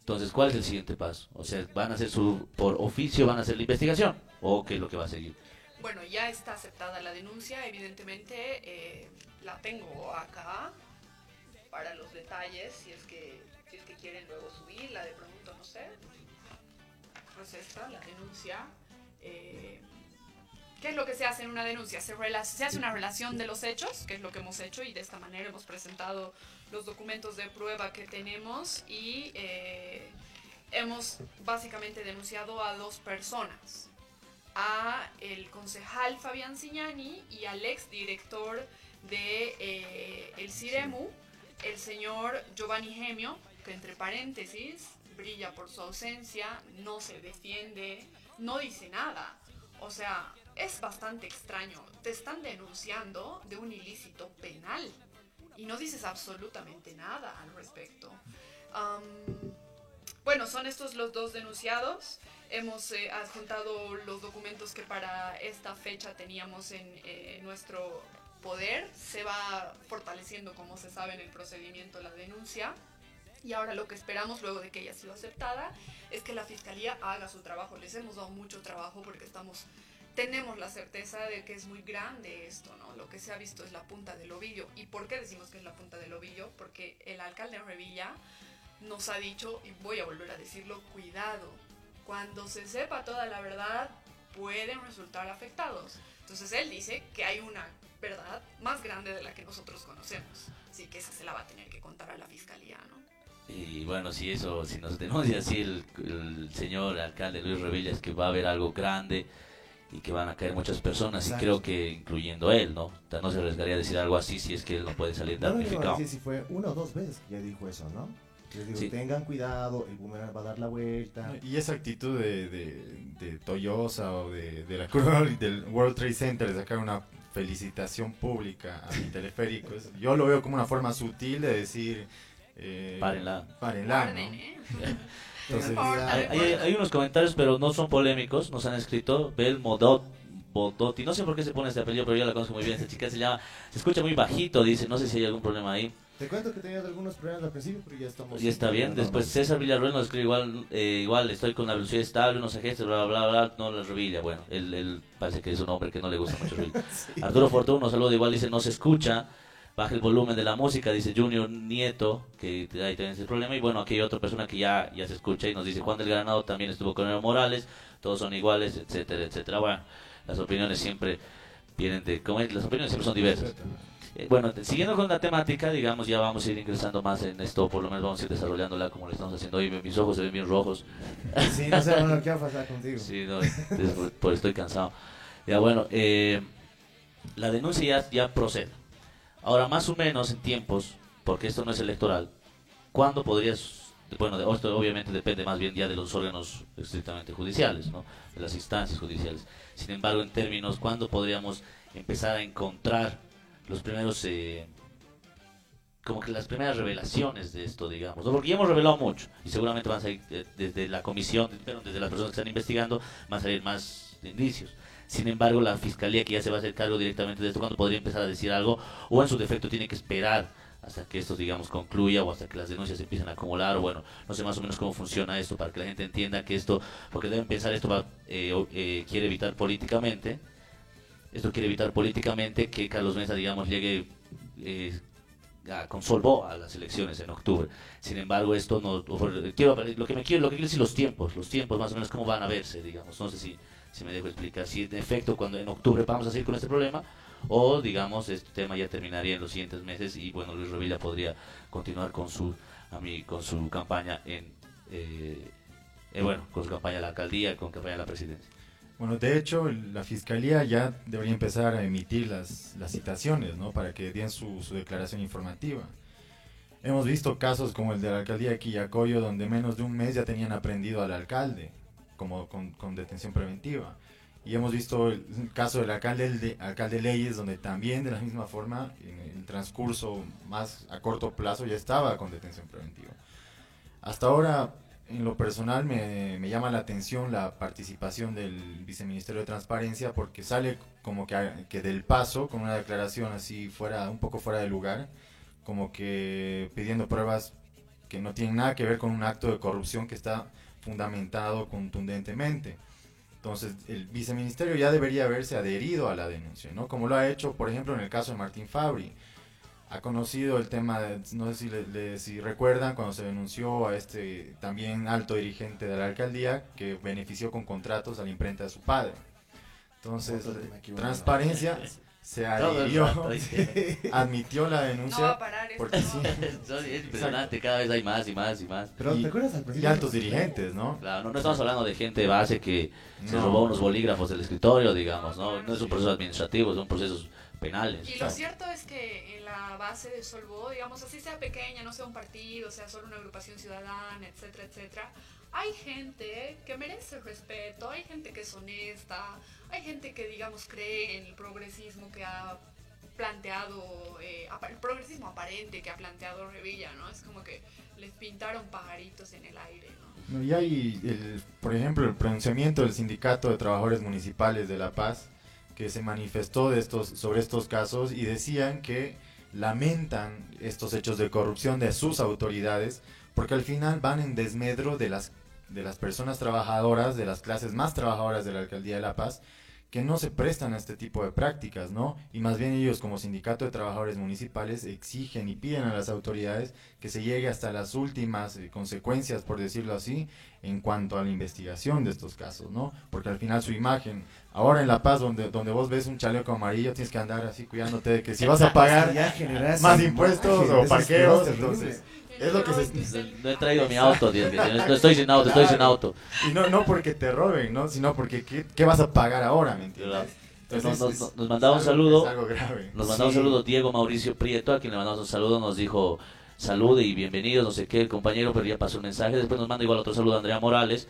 Entonces, ¿cuál es el siguiente paso? O sea, ¿van a hacer su, por oficio, van a hacer la investigación? ¿O qué es lo que va a seguir? Bueno, ya está aceptada la denuncia, evidentemente eh, la tengo acá para los detalles, si es que si es que quieren luego subirla de pronto, no sé. Pues esta, la denuncia. eh, ¿Qué es lo que se hace en una denuncia? Se, hace una relación de los hechos, que es lo que hemos hecho, y de esta manera hemos presentado los documentos de prueba que tenemos y eh, hemos básicamente denunciado a dos personas a el concejal Fabián Signani y al ex director de eh, el CIREMU, el señor Giovanni Gemio, que entre paréntesis brilla por su ausencia, no se defiende, no dice nada. O sea, es bastante extraño. Te están denunciando de un ilícito penal y no dices absolutamente nada al respecto. Am, bueno, son estos los dos denunciados. Hemos eh, adjuntado los documentos que para esta fecha teníamos en eh, nuestro poder. Se va fortaleciendo, como se sabe, en el procedimiento la denuncia. Y ahora lo que esperamos, luego de que haya sido aceptada, es que la Fiscalía haga su trabajo. Les hemos dado mucho trabajo porque estamos, tenemos la certeza de que es muy grande esto, ¿no? Lo que se ha visto es la punta del ovillo. ¿Y por qué decimos que es la punta del ovillo? Porque el alcalde de Revilla nos ha dicho, y voy a volver a decirlo, cuidado, cuando se sepa toda la verdad, pueden resultar afectados. Entonces él dice que hay una verdad más grande de la que nosotros conocemos. Así que esa se la va a tener que contar a la fiscalía, ¿no? Y bueno, si eso, si nos denuncia así el, el señor alcalde Luis Revilla, es que va a haber algo grande y que van a caer muchas personas, y Exacto. creo que incluyendo él, ¿no? O sea, no se arriesgaría a decir algo así si es que él no puede salir No damnificado. decir si fue una o dos veces que ya dijo eso, ¿no? Les digo, Sí. tengan cuidado, el boomerang va a dar la vuelta. Y esa actitud de, de, de Toyosa o de, de la Cruz del World Trade Center de sacar una felicitación pública a mi teleférico, es- yo lo veo como una forma sutil de decir... Eh, Párenla. Párenla, ¿no? *laughs* Hay, hay- hay unos comentarios, pero no son polémicos, nos han escrito. Bel Modot, Bodotti, no sé por qué se pone este apellido, pero yo la conozco muy bien. Esta chica se llama, se escucha muy bajito, dice, no sé si hay algún problema ahí. Te cuento que tenía algunos problemas al principio, pero ya estamos. Y está bien. Después César Villarruel nos escribe igual, eh, igual estoy con la velocidad estable, unos agentes, bla, bla, bla, no la revilla. Bueno, él, él parece que es un hombre que no le gusta mucho *laughs* Revilla. Arturo Fortuna nos saluda, igual dice, no se escucha. Baja el volumen de la música, dice Junior Nieto, que ahí tiene ese problema. Y bueno, aquí hay otra persona que ya, ya se escucha y nos dice, Juan del Granado también estuvo con Evo Morales, todos son iguales, etcétera, etcétera. Bueno, las opiniones siempre vienen de, como es, las opiniones siempre son diversas. Eh, bueno, siguiendo con la temática, digamos, ya vamos a ir ingresando más en esto, por lo menos vamos a ir desarrollándola como lo estamos haciendo hoy. Mis ojos se ven bien rojos. *laughs* Sí, no sé, bueno, ¿qué va a pasar contigo? Sí, no, es por, por estoy cansado. Ya bueno, eh, la denuncia ya, ya procede. Ahora, más o menos en tiempos, porque esto no es electoral, ¿cuándo podrías, bueno, esto obviamente depende más bien ya de los órganos estrictamente judiciales, ¿no? de las instancias judiciales. Sin embargo, en términos, ¿cuándo podríamos empezar a encontrar los primeros, eh, como que las primeras revelaciones de esto, digamos? ¿no? Porque ya hemos revelado mucho y seguramente van a salir eh, desde la comisión, desde las personas que están investigando, van a salir más indicios. Sin embargo, la fiscalía que ya se va a hacer cargo directamente de esto, ¿cuándo podría empezar a decir algo? O en su defecto tiene que esperar hasta que esto, digamos, concluya o hasta que las denuncias se empiecen a acumular, o bueno, no sé más o menos cómo funciona esto para que la gente entienda que esto, porque deben pensar esto va, eh, eh, quiere evitar políticamente, esto quiere evitar políticamente que Carlos Mesa, digamos, llegue eh, a- con Solvó a las elecciones en octubre. Sin embargo, esto no, lo que me quiero, lo que quiero decir los tiempos, los tiempos más o menos cómo van a verse, digamos, no sé si, si me dejo explicar, si en efecto cuando en octubre vamos a seguir con este problema, o digamos este tema ya terminaría en los siguientes meses y bueno Luis Revilla podría continuar con su a mí, con su campaña en eh, eh, bueno con su campaña a la alcaldía con campaña a la presidencia Bueno, de hecho, la fiscalía ya debería empezar a emitir las, las citaciones, ¿no? Para que den su, su declaración informativa. Hemos visto casos como el de la alcaldía de Quillacoyo, donde menos de un mes ya tenían aprendido al alcalde, como con, con detención preventiva. Y hemos visto el caso del alcalde, de, alcalde Leyes, donde también de la misma forma, en el transcurso más a corto plazo, ya estaba con detención preventiva. Hasta ahora, en lo personal, me, me llama la atención la participación del viceministerio de Transparencia, porque sale como que, que del paso, con una declaración así fuera, un poco fuera de lugar, como que pidiendo pruebas que no tienen nada que ver con un acto de corrupción que está fundamentado contundentemente. Entonces, el viceministerio ya debería haberse adherido a la denuncia, ¿no? Como lo ha hecho, por ejemplo, en el caso de Martín Fabri. Ha conocido el tema, de- no sé si, le- le- si recuerdan, cuando se denunció a este también alto dirigente de la alcaldía que benefició con contratos a la imprenta de su padre. Entonces, Transparencia se adhirió, *laughs* admitió la No va a denuncia parar esto. porque sí, *laughs* Eso es impresionante cada vez hay más y más y más Pero Y- ¿te acuerdas al y principio? altos dirigentes, ¿no? Claro, no, no estamos hablando de gente de base que se No. robó unos bolígrafos del escritorio, digamos, ¿no? No es un proceso administrativo, son procesos penales. Y lo cierto es que en la base de Solvó, digamos, así sea pequeña, no sea un partido, sea solo una agrupación ciudadana, etcétera, etcétera, hay gente que merece respeto, hay gente que es honesta, hay gente que, digamos, cree en el progresismo que ha planteado, eh, el progresismo aparente que ha planteado Revilla, ¿no? Es como que les pintaron pajaritos en el aire. No, Y hay, el, por ejemplo, el pronunciamiento del Sindicato de Trabajadores Municipales de La Paz, que se manifestó de estos, sobre estos casos y decían que lamentan estos hechos de corrupción de sus autoridades, porque al final van en desmedro de las, de las personas trabajadoras, de las clases más trabajadoras de la Alcaldía de La Paz, que no se prestan a este tipo de prácticas, ¿no? Y más bien ellos como sindicato de trabajadores municipales exigen y piden a las autoridades que se llegue hasta las últimas eh, consecuencias, por decirlo así, en cuanto a la investigación de estos casos, ¿no? Porque al final su imagen, ahora en La Paz, donde, donde vos ves un chaleco amarillo, tienes que andar así cuidándote de que si vas a pagar más impuestos o parqueos, entonces... Es lo que se... No he traído mi auto, no estoy sin auto, estoy sin auto. Y no, no porque te roben, ¿no? Sino porque ¿qué, qué vas a pagar ahora, ¿me entiendes? Nos, Entonces, nos- nos- nos mandaba un saludo. Nos mandaba un Sí. saludo Diego Mauricio Prieto, a quien le mandamos un saludo, nos dijo salude y bienvenidos, no sé qué, el compañero, pero ya pasó un mensaje. Después nos manda igual otro saludo a Andrea Morales.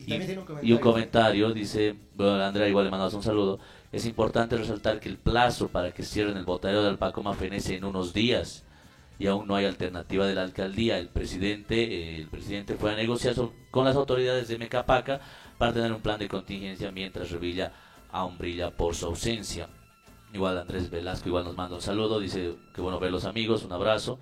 Y tiene un comentario. Y un comentario, dice, bueno, Andrea igual le mandamos un saludo. Es importante resaltar que el plazo para que cierren el botadero de Alpacoma fenece en unos días y aún no hay alternativa de la alcaldía. El presidente, eh, el presidente fue a negociar con las autoridades de Mecapaca para tener un plan de contingencia mientras Revilla aún brilla por su ausencia. Igual Andrés Velasco igual nos manda un saludo, dice que bueno ver los amigos, un abrazo.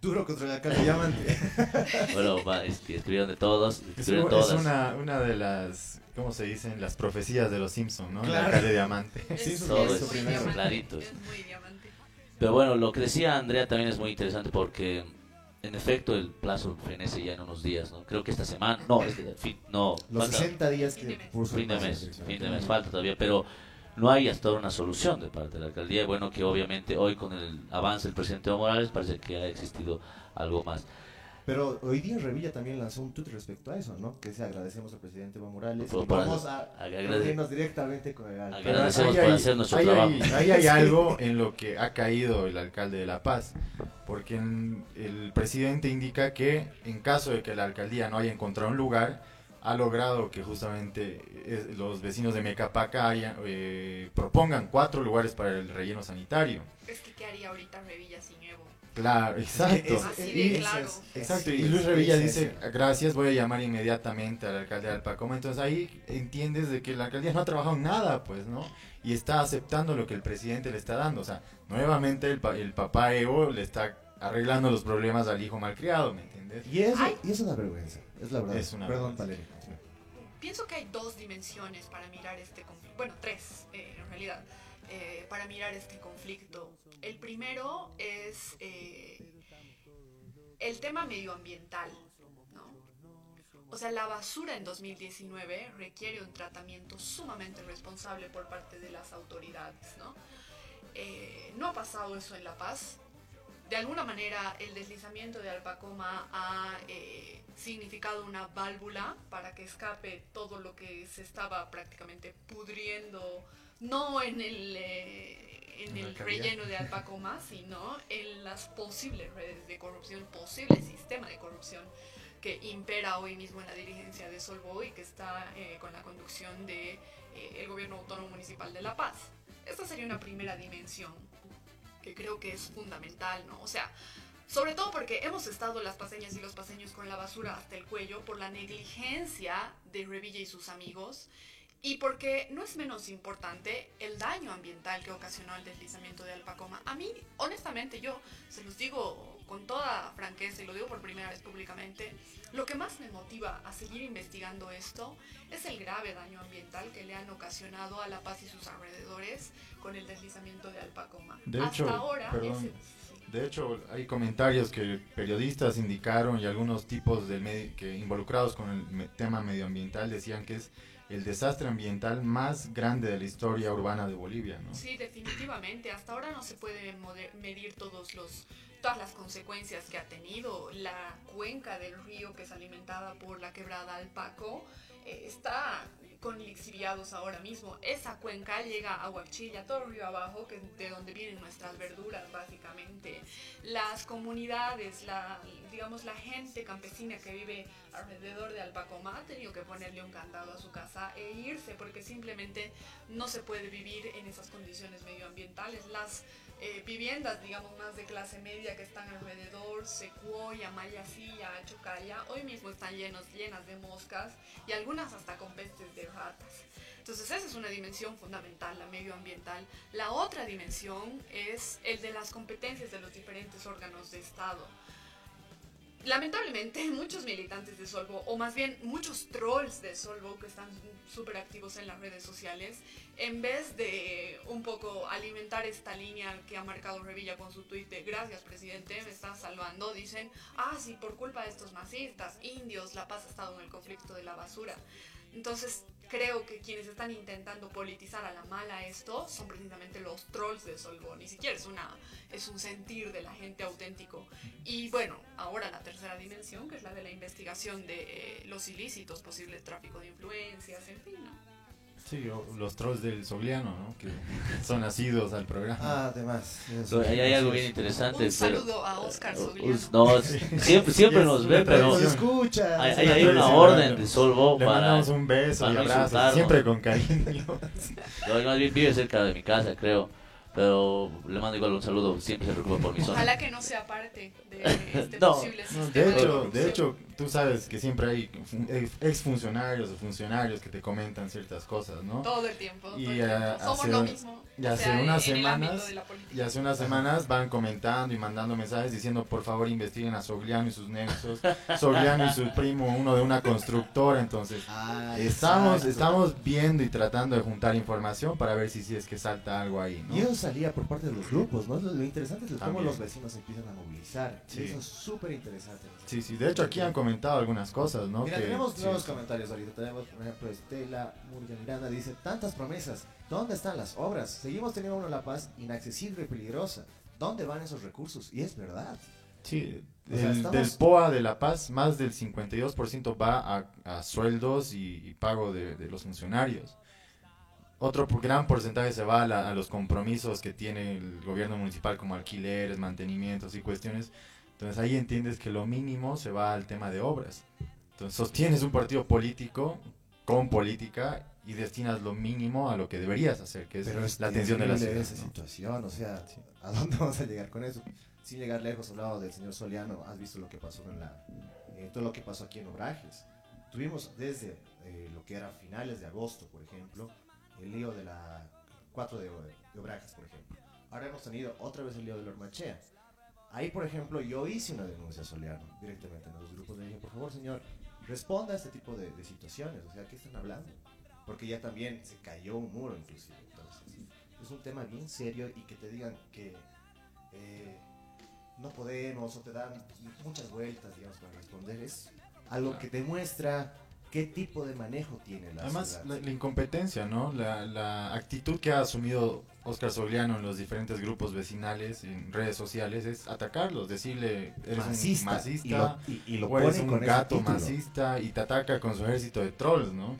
Duro contra la calle diamante. *laughs* Bueno, va, escribieron de todos, Es, escribieron es todas. una, una de las, ¿cómo se dicen? Las profecías de los Simpsons, ¿no? Claro. La calle diamante. Sí, Es- eso Todo es es muy primero. diamante, clarito. Es muy diamante. Pero bueno, lo que decía Andrea también es muy interesante porque en efecto el plazo fenece ya en unos días, ¿no? Creo que esta semana, no, es que fin- no, Los falta- 60 días que puso fin de el mes, fin de mes falta todavía, pero no hay hasta ahora una solución de parte de la alcaldía. Y Bueno, que obviamente hoy con el avance del presidente Evo Morales parece que ha existido algo más. Pero hoy día Revilla también lanzó un tweet respecto a eso, ¿no? Que se agradecemos al presidente Evo Morales Por- y vamos a reunirnos directamente con el alcalde. Agradecemos Ahí por hay- hacer nuestro trabajo. Hay, ahí hay algo en lo que ha caído el alcalde de La Paz, porque en- el presidente indica que en caso de que la alcaldía no haya encontrado un lugar, ha logrado que justamente eh, los vecinos de Mecapaca hayan, eh, propongan cuatro lugares para el relleno sanitario. Es que, ¿qué haría ahorita Revilla sin Evo? Claro, exacto. Es- Así es- de es- claro. es- Exacto, sí, y Luis Revilla es dice, gracias, voy a llamar inmediatamente al alcalde de Alpacoma. Entonces ahí entiendes de que la alcaldía no ha trabajado en nada, pues, ¿no? Y está aceptando lo que el presidente le está dando. O sea, nuevamente el, pa- el papá Evo le está arreglando los problemas al hijo malcriado, ¿me entiendes? Y eso, Ay. y es una vergüenza, es la verdad. Es una Perdón. Valeria. Pienso que hay dos dimensiones para mirar este conflicto. Bueno, tres eh, en realidad, eh, para mirar este conflicto. El primero es eh, el tema medioambiental. ¿no? O sea, la basura en 2019 requiere un tratamiento sumamente responsable por parte de las autoridades. ¿no? Eh, no ha pasado eso en La Paz. De alguna manera, el deslizamiento de Alpacoma ha eh, significado una válvula para que escape todo lo que se estaba prácticamente pudriendo, no en el, eh, en el relleno de Alpacoma, sino en las posibles redes de corrupción, posible sistema de corrupción que impera hoy mismo en la dirigencia de Solvo y que está eh, con la conducción de eh, el gobierno autónomo municipal de La Paz. Esta sería una primera dimensión que creo que es fundamental, ¿no? O sea, sobre todo porque hemos estado las paseñas y los paseños con la basura hasta el cuello por la negligencia de Revilla y sus amigos y porque no es menos importante el daño ambiental que ocasionó el deslizamiento de Alpacoma. A mí, honestamente, yo se los digo con toda franqueza y lo digo por primera vez públicamente, lo que más me motiva a seguir investigando esto es el grave daño ambiental que le han ocasionado a La Paz y sus alrededores con el deslizamiento de Alpacoma. De Hasta hecho, ahora, perdón, ese- sí. De hecho, hay comentarios que periodistas indicaron y algunos tipos de que involucrados con el tema medioambiental decían que es el desastre ambiental más grande de la historia urbana de Bolivia, ¿no? Sí, definitivamente. Hasta ahora no se puede medir todos los, todas las consecuencias que ha tenido. La cuenca del río que es alimentada por la quebrada Alpaco eh, está con lixiviados ahora mismo. Esa cuenca llega a Huachilla, todo río abajo, que de donde vienen nuestras verduras básicamente. Las comunidades, la, digamos la gente campesina que vive alrededor de Alpacoma ha tenido que ponerle un candado a su casa e irse porque simplemente no se puede vivir en esas condiciones medioambientales. Las eh, viviendas, digamos, más de clase media que están alrededor, Secuoya, Mayasilla, Chocaya, hoy mismo están llenos, llenas de moscas y algunas hasta con pestes de ratas. Entonces esa es una dimensión fundamental, la medioambiental. La otra dimensión es el de las competencias de los diferentes órganos de Estado. Lamentablemente, *laughs* muchos militantes de Solvo, o más bien muchos trolls de Solvo que están súper activos en las redes sociales, en vez de un poco alimentar esta línea que ha marcado Revilla con su tuit de gracias presidente, me estás salvando, dicen, ah, sí, por culpa de estos masistas, indios, La Paz ha estado en el conflicto de la basura. Entonces, creo que quienes están intentando politizar a la mala esto son precisamente los trolls de Solvo, ni siquiera es, una, es un sentir de la gente auténtico. Y bueno, ahora la tercera dimensión, que es la de la investigación de eh, los ilícitos, posible tráfico de influencias, en fin, ¿no? Sí, o los trolls del Sogliano, ¿no? Que son nacidos al programa. Ah, además. Ahí hay algo bien interesante. Un pero- saludo a Oscar Uh, Sogliano. No, siempre, siempre nos ve, pero Nos escucha. hay, hay- una hay una orden de Solvo Le para... mandamos un beso y abrazo, siempre con cariño. No, más bien vive cerca de mi casa, creo. Pero le mando igual un saludo, siempre se preocupa por mi zona. Ojalá que no sea parte de *laughs* este No, posible No, de hecho, de hecho, tú sabes que siempre hay fun- ex- exfuncionarios o funcionarios que te comentan ciertas cosas, ¿no? Todo el tiempo. todo Y, el tiempo. eh, Somos hace- lo mismo. y o hace sea, unas semanas-. Y hace unas semanas van comentando y mandando mensajes diciendo por favor investiguen a Sogliano y sus nexos. Sogliano y su primo, uno de una constructora, entonces Ah, estamos, exacto. estamos viendo y tratando de juntar información para ver si, si es que salta algo ahí, ¿no? Y salía por parte de los grupos, ¿no? Lo, interesante es cómo los vecinos empiezan a movilizar. Sí. Y eso es súper interesante. Sí, sí, de hecho aquí han comentado algunas cosas, ¿no? Mira, Que- tenemos sí, nuevos comentarios ahorita. Tenemos, por ejemplo, Estela Murga Miranda dice: Tantas promesas, ¿dónde están las obras? Seguimos teniendo una La Paz inaccesible y peligrosa. ¿Dónde van esos recursos? Y es verdad. Sí, O sea, estamos- del POA de La Paz, más del 52% va a, a sueldos y, y pago de, de los funcionarios. Otro gran porcentaje se va a, la- a los compromisos que tiene el gobierno municipal como alquileres, mantenimientos y cuestiones. Entonces ahí entiendes que lo mínimo se va al tema de obras. Entonces sostienes un partido político con política y destinas lo mínimo a lo que deberías hacer, que es, Pero es la atención de la ciudad. esa ¿no? situación, o sea, ¿a dónde *laughs* vamos a llegar con eso? Sin llegar lejos, hablado del señor Soliano, has visto lo que pasó en la, eh, todo lo que pasó aquí en Obrajes. Tuvimos desde eh, lo que era finales de agosto, por ejemplo, el lío de la 4 de, de Obrajes, por ejemplo. Ahora hemos tenido otra vez el lío de la Ormachea. Ahí, por ejemplo, yo hice una denuncia a Soliano directamente en los grupos. Le dije, por favor, señor, responda a este tipo de, de situaciones. O sea, ¿qué están hablando? Porque ya también se cayó un muro, inclusive. Entonces, es un tema bien serio y que te digan que eh, no podemos o te dan muchas vueltas, digamos, para responder. Es algo que demuestra qué tipo de manejo tiene la Además, ciudad. la, la incompetencia, ¿no? La, la actitud que ha asumido Oscar Sogliano en los diferentes grupos vecinales, en redes sociales, es atacarlos, decirle, eres Masista, un masista, y lo- y- y lo o eres un gato masista, y te ataca con su ejército de trolls, ¿no?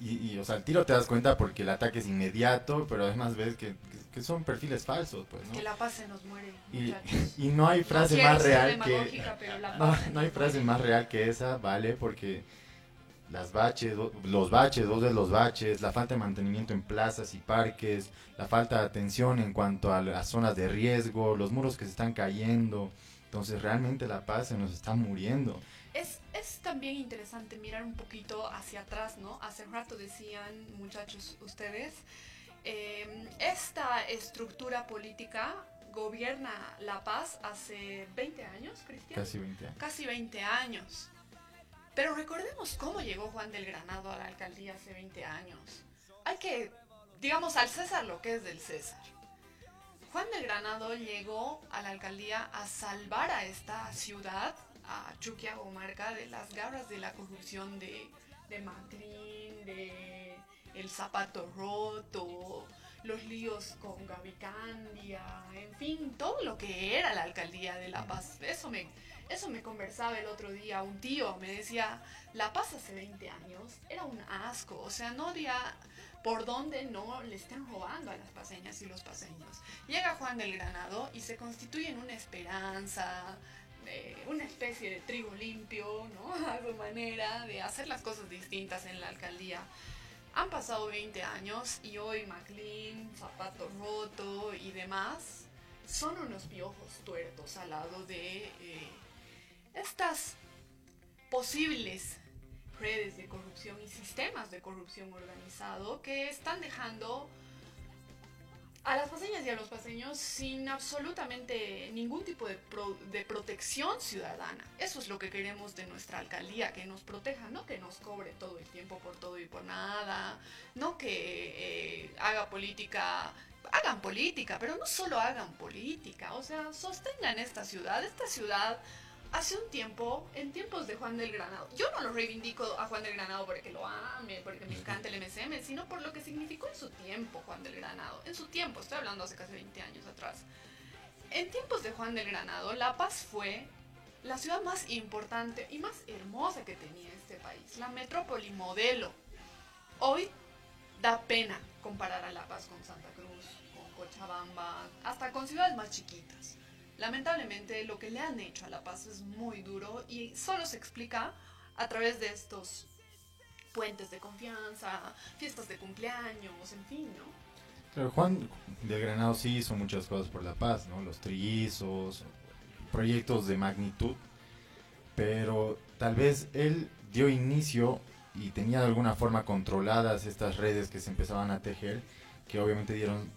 Y, y, o sea, al tiro te das cuenta porque el ataque es inmediato, pero además ves que, que- que son perfiles falsos, pues, ¿no? Que la paz se nos muere, Y, y no hay frase quiero más real que... demagógica, pero la *laughs* No, no hay frase muere. más real que esa, ¿vale? Porque las baches, los baches, dos de los baches, la falta de mantenimiento en plazas y parques, la falta de atención en cuanto a las zonas de riesgo, los muros que se están cayendo. Entonces realmente la paz se nos está muriendo. Es, es también interesante mirar un poquito hacia atrás, ¿no? Hace rato decían, muchachos, ustedes, eh, esta estructura política gobierna La Paz hace 20 años, Cristian. Casi 20 años. Casi 20 años. Pero recordemos cómo llegó Juan del Granado a la alcaldía hace 20 años. Hay que, digamos, al César lo que es del César. Juan del Granado llegó a la alcaldía a salvar a esta ciudad, a Chuquiagomarca, de las garras de la corrupción de, de Macrin, de el zapato roto, los líos con Gavicandia, en fin, todo lo que era la alcaldía de La Paz. Eso eso me conversaba el otro día un tío, me decía, La Paz hace 20 años era un asco, o sea, no había por dónde no le estén robando a las paseñas y los paseños. Llega Juan del Granado y se constituye en una esperanza, eh, una especie de trigo limpio, ¿no? *laughs* A su manera de hacer las cosas distintas en la alcaldía. Han pasado 20 años y hoy McLean, Zapato Roto y demás son unos piojos tuertos al lado de eh, estas posibles redes de corrupción y sistemas de corrupción organizado que están dejando a las paseñas y a los paseños sin absolutamente ningún tipo de, pro- de protección ciudadana. Eso es lo que queremos de nuestra alcaldía, que nos proteja, no que nos cobre todo el tiempo por todo y por nada, no que eh, haga política, hagan política, pero no solo hagan política, o sea, sostengan esta ciudad, esta ciudad hace un tiempo, en tiempos de Juan del Granado, yo no lo reivindico a Juan del Granado porque lo ame, porque me encanta el MSM, sino por lo que significó en su tiempo Juan del Granado. En su tiempo, estoy hablando hace casi 20 años atrás. En tiempos de Juan del Granado, La Paz fue la ciudad más importante y más hermosa que tenía este país, la metrópoli modelo. Hoy da pena comparar a La Paz con Santa Cruz, con Cochabamba, hasta con ciudades más chiquitas. Lamentablemente lo que le han hecho a La Paz es muy duro y solo se explica a través de estos puentes de confianza, fiestas de cumpleaños, en fin, ¿no? Claro, Juan del Granado sí hizo muchas cosas por la paz, ¿no? Los trillizos, proyectos de magnitud, pero tal vez él dio inicio y tenía de alguna forma controladas estas redes que se empezaban a tejer, que obviamente dieron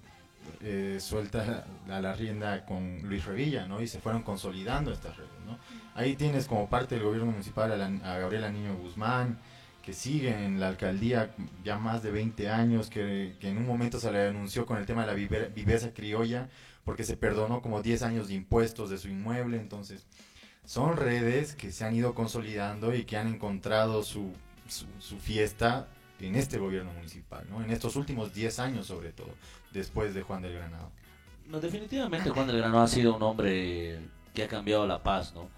eh, suelta a la rienda con Luis Revilla, ¿no? Y se fueron consolidando estas redes, ¿no? Ahí tienes como parte del gobierno municipal a, la- a Gabriela Niño Guzmán, que sigue en la alcaldía ya más de 20 años, que, en un momento se le denunció con el tema de la vive- viveza criolla, porque se perdonó como 10 años de impuestos de su inmueble, entonces son redes que se han ido consolidando y que han encontrado su, su fiesta en este gobierno municipal, ¿no? en estos últimos 10 años sobre todo, después de Juan del Granado. No, definitivamente Juan del Grano ha sido un hombre que ha cambiado La Paz, ¿no?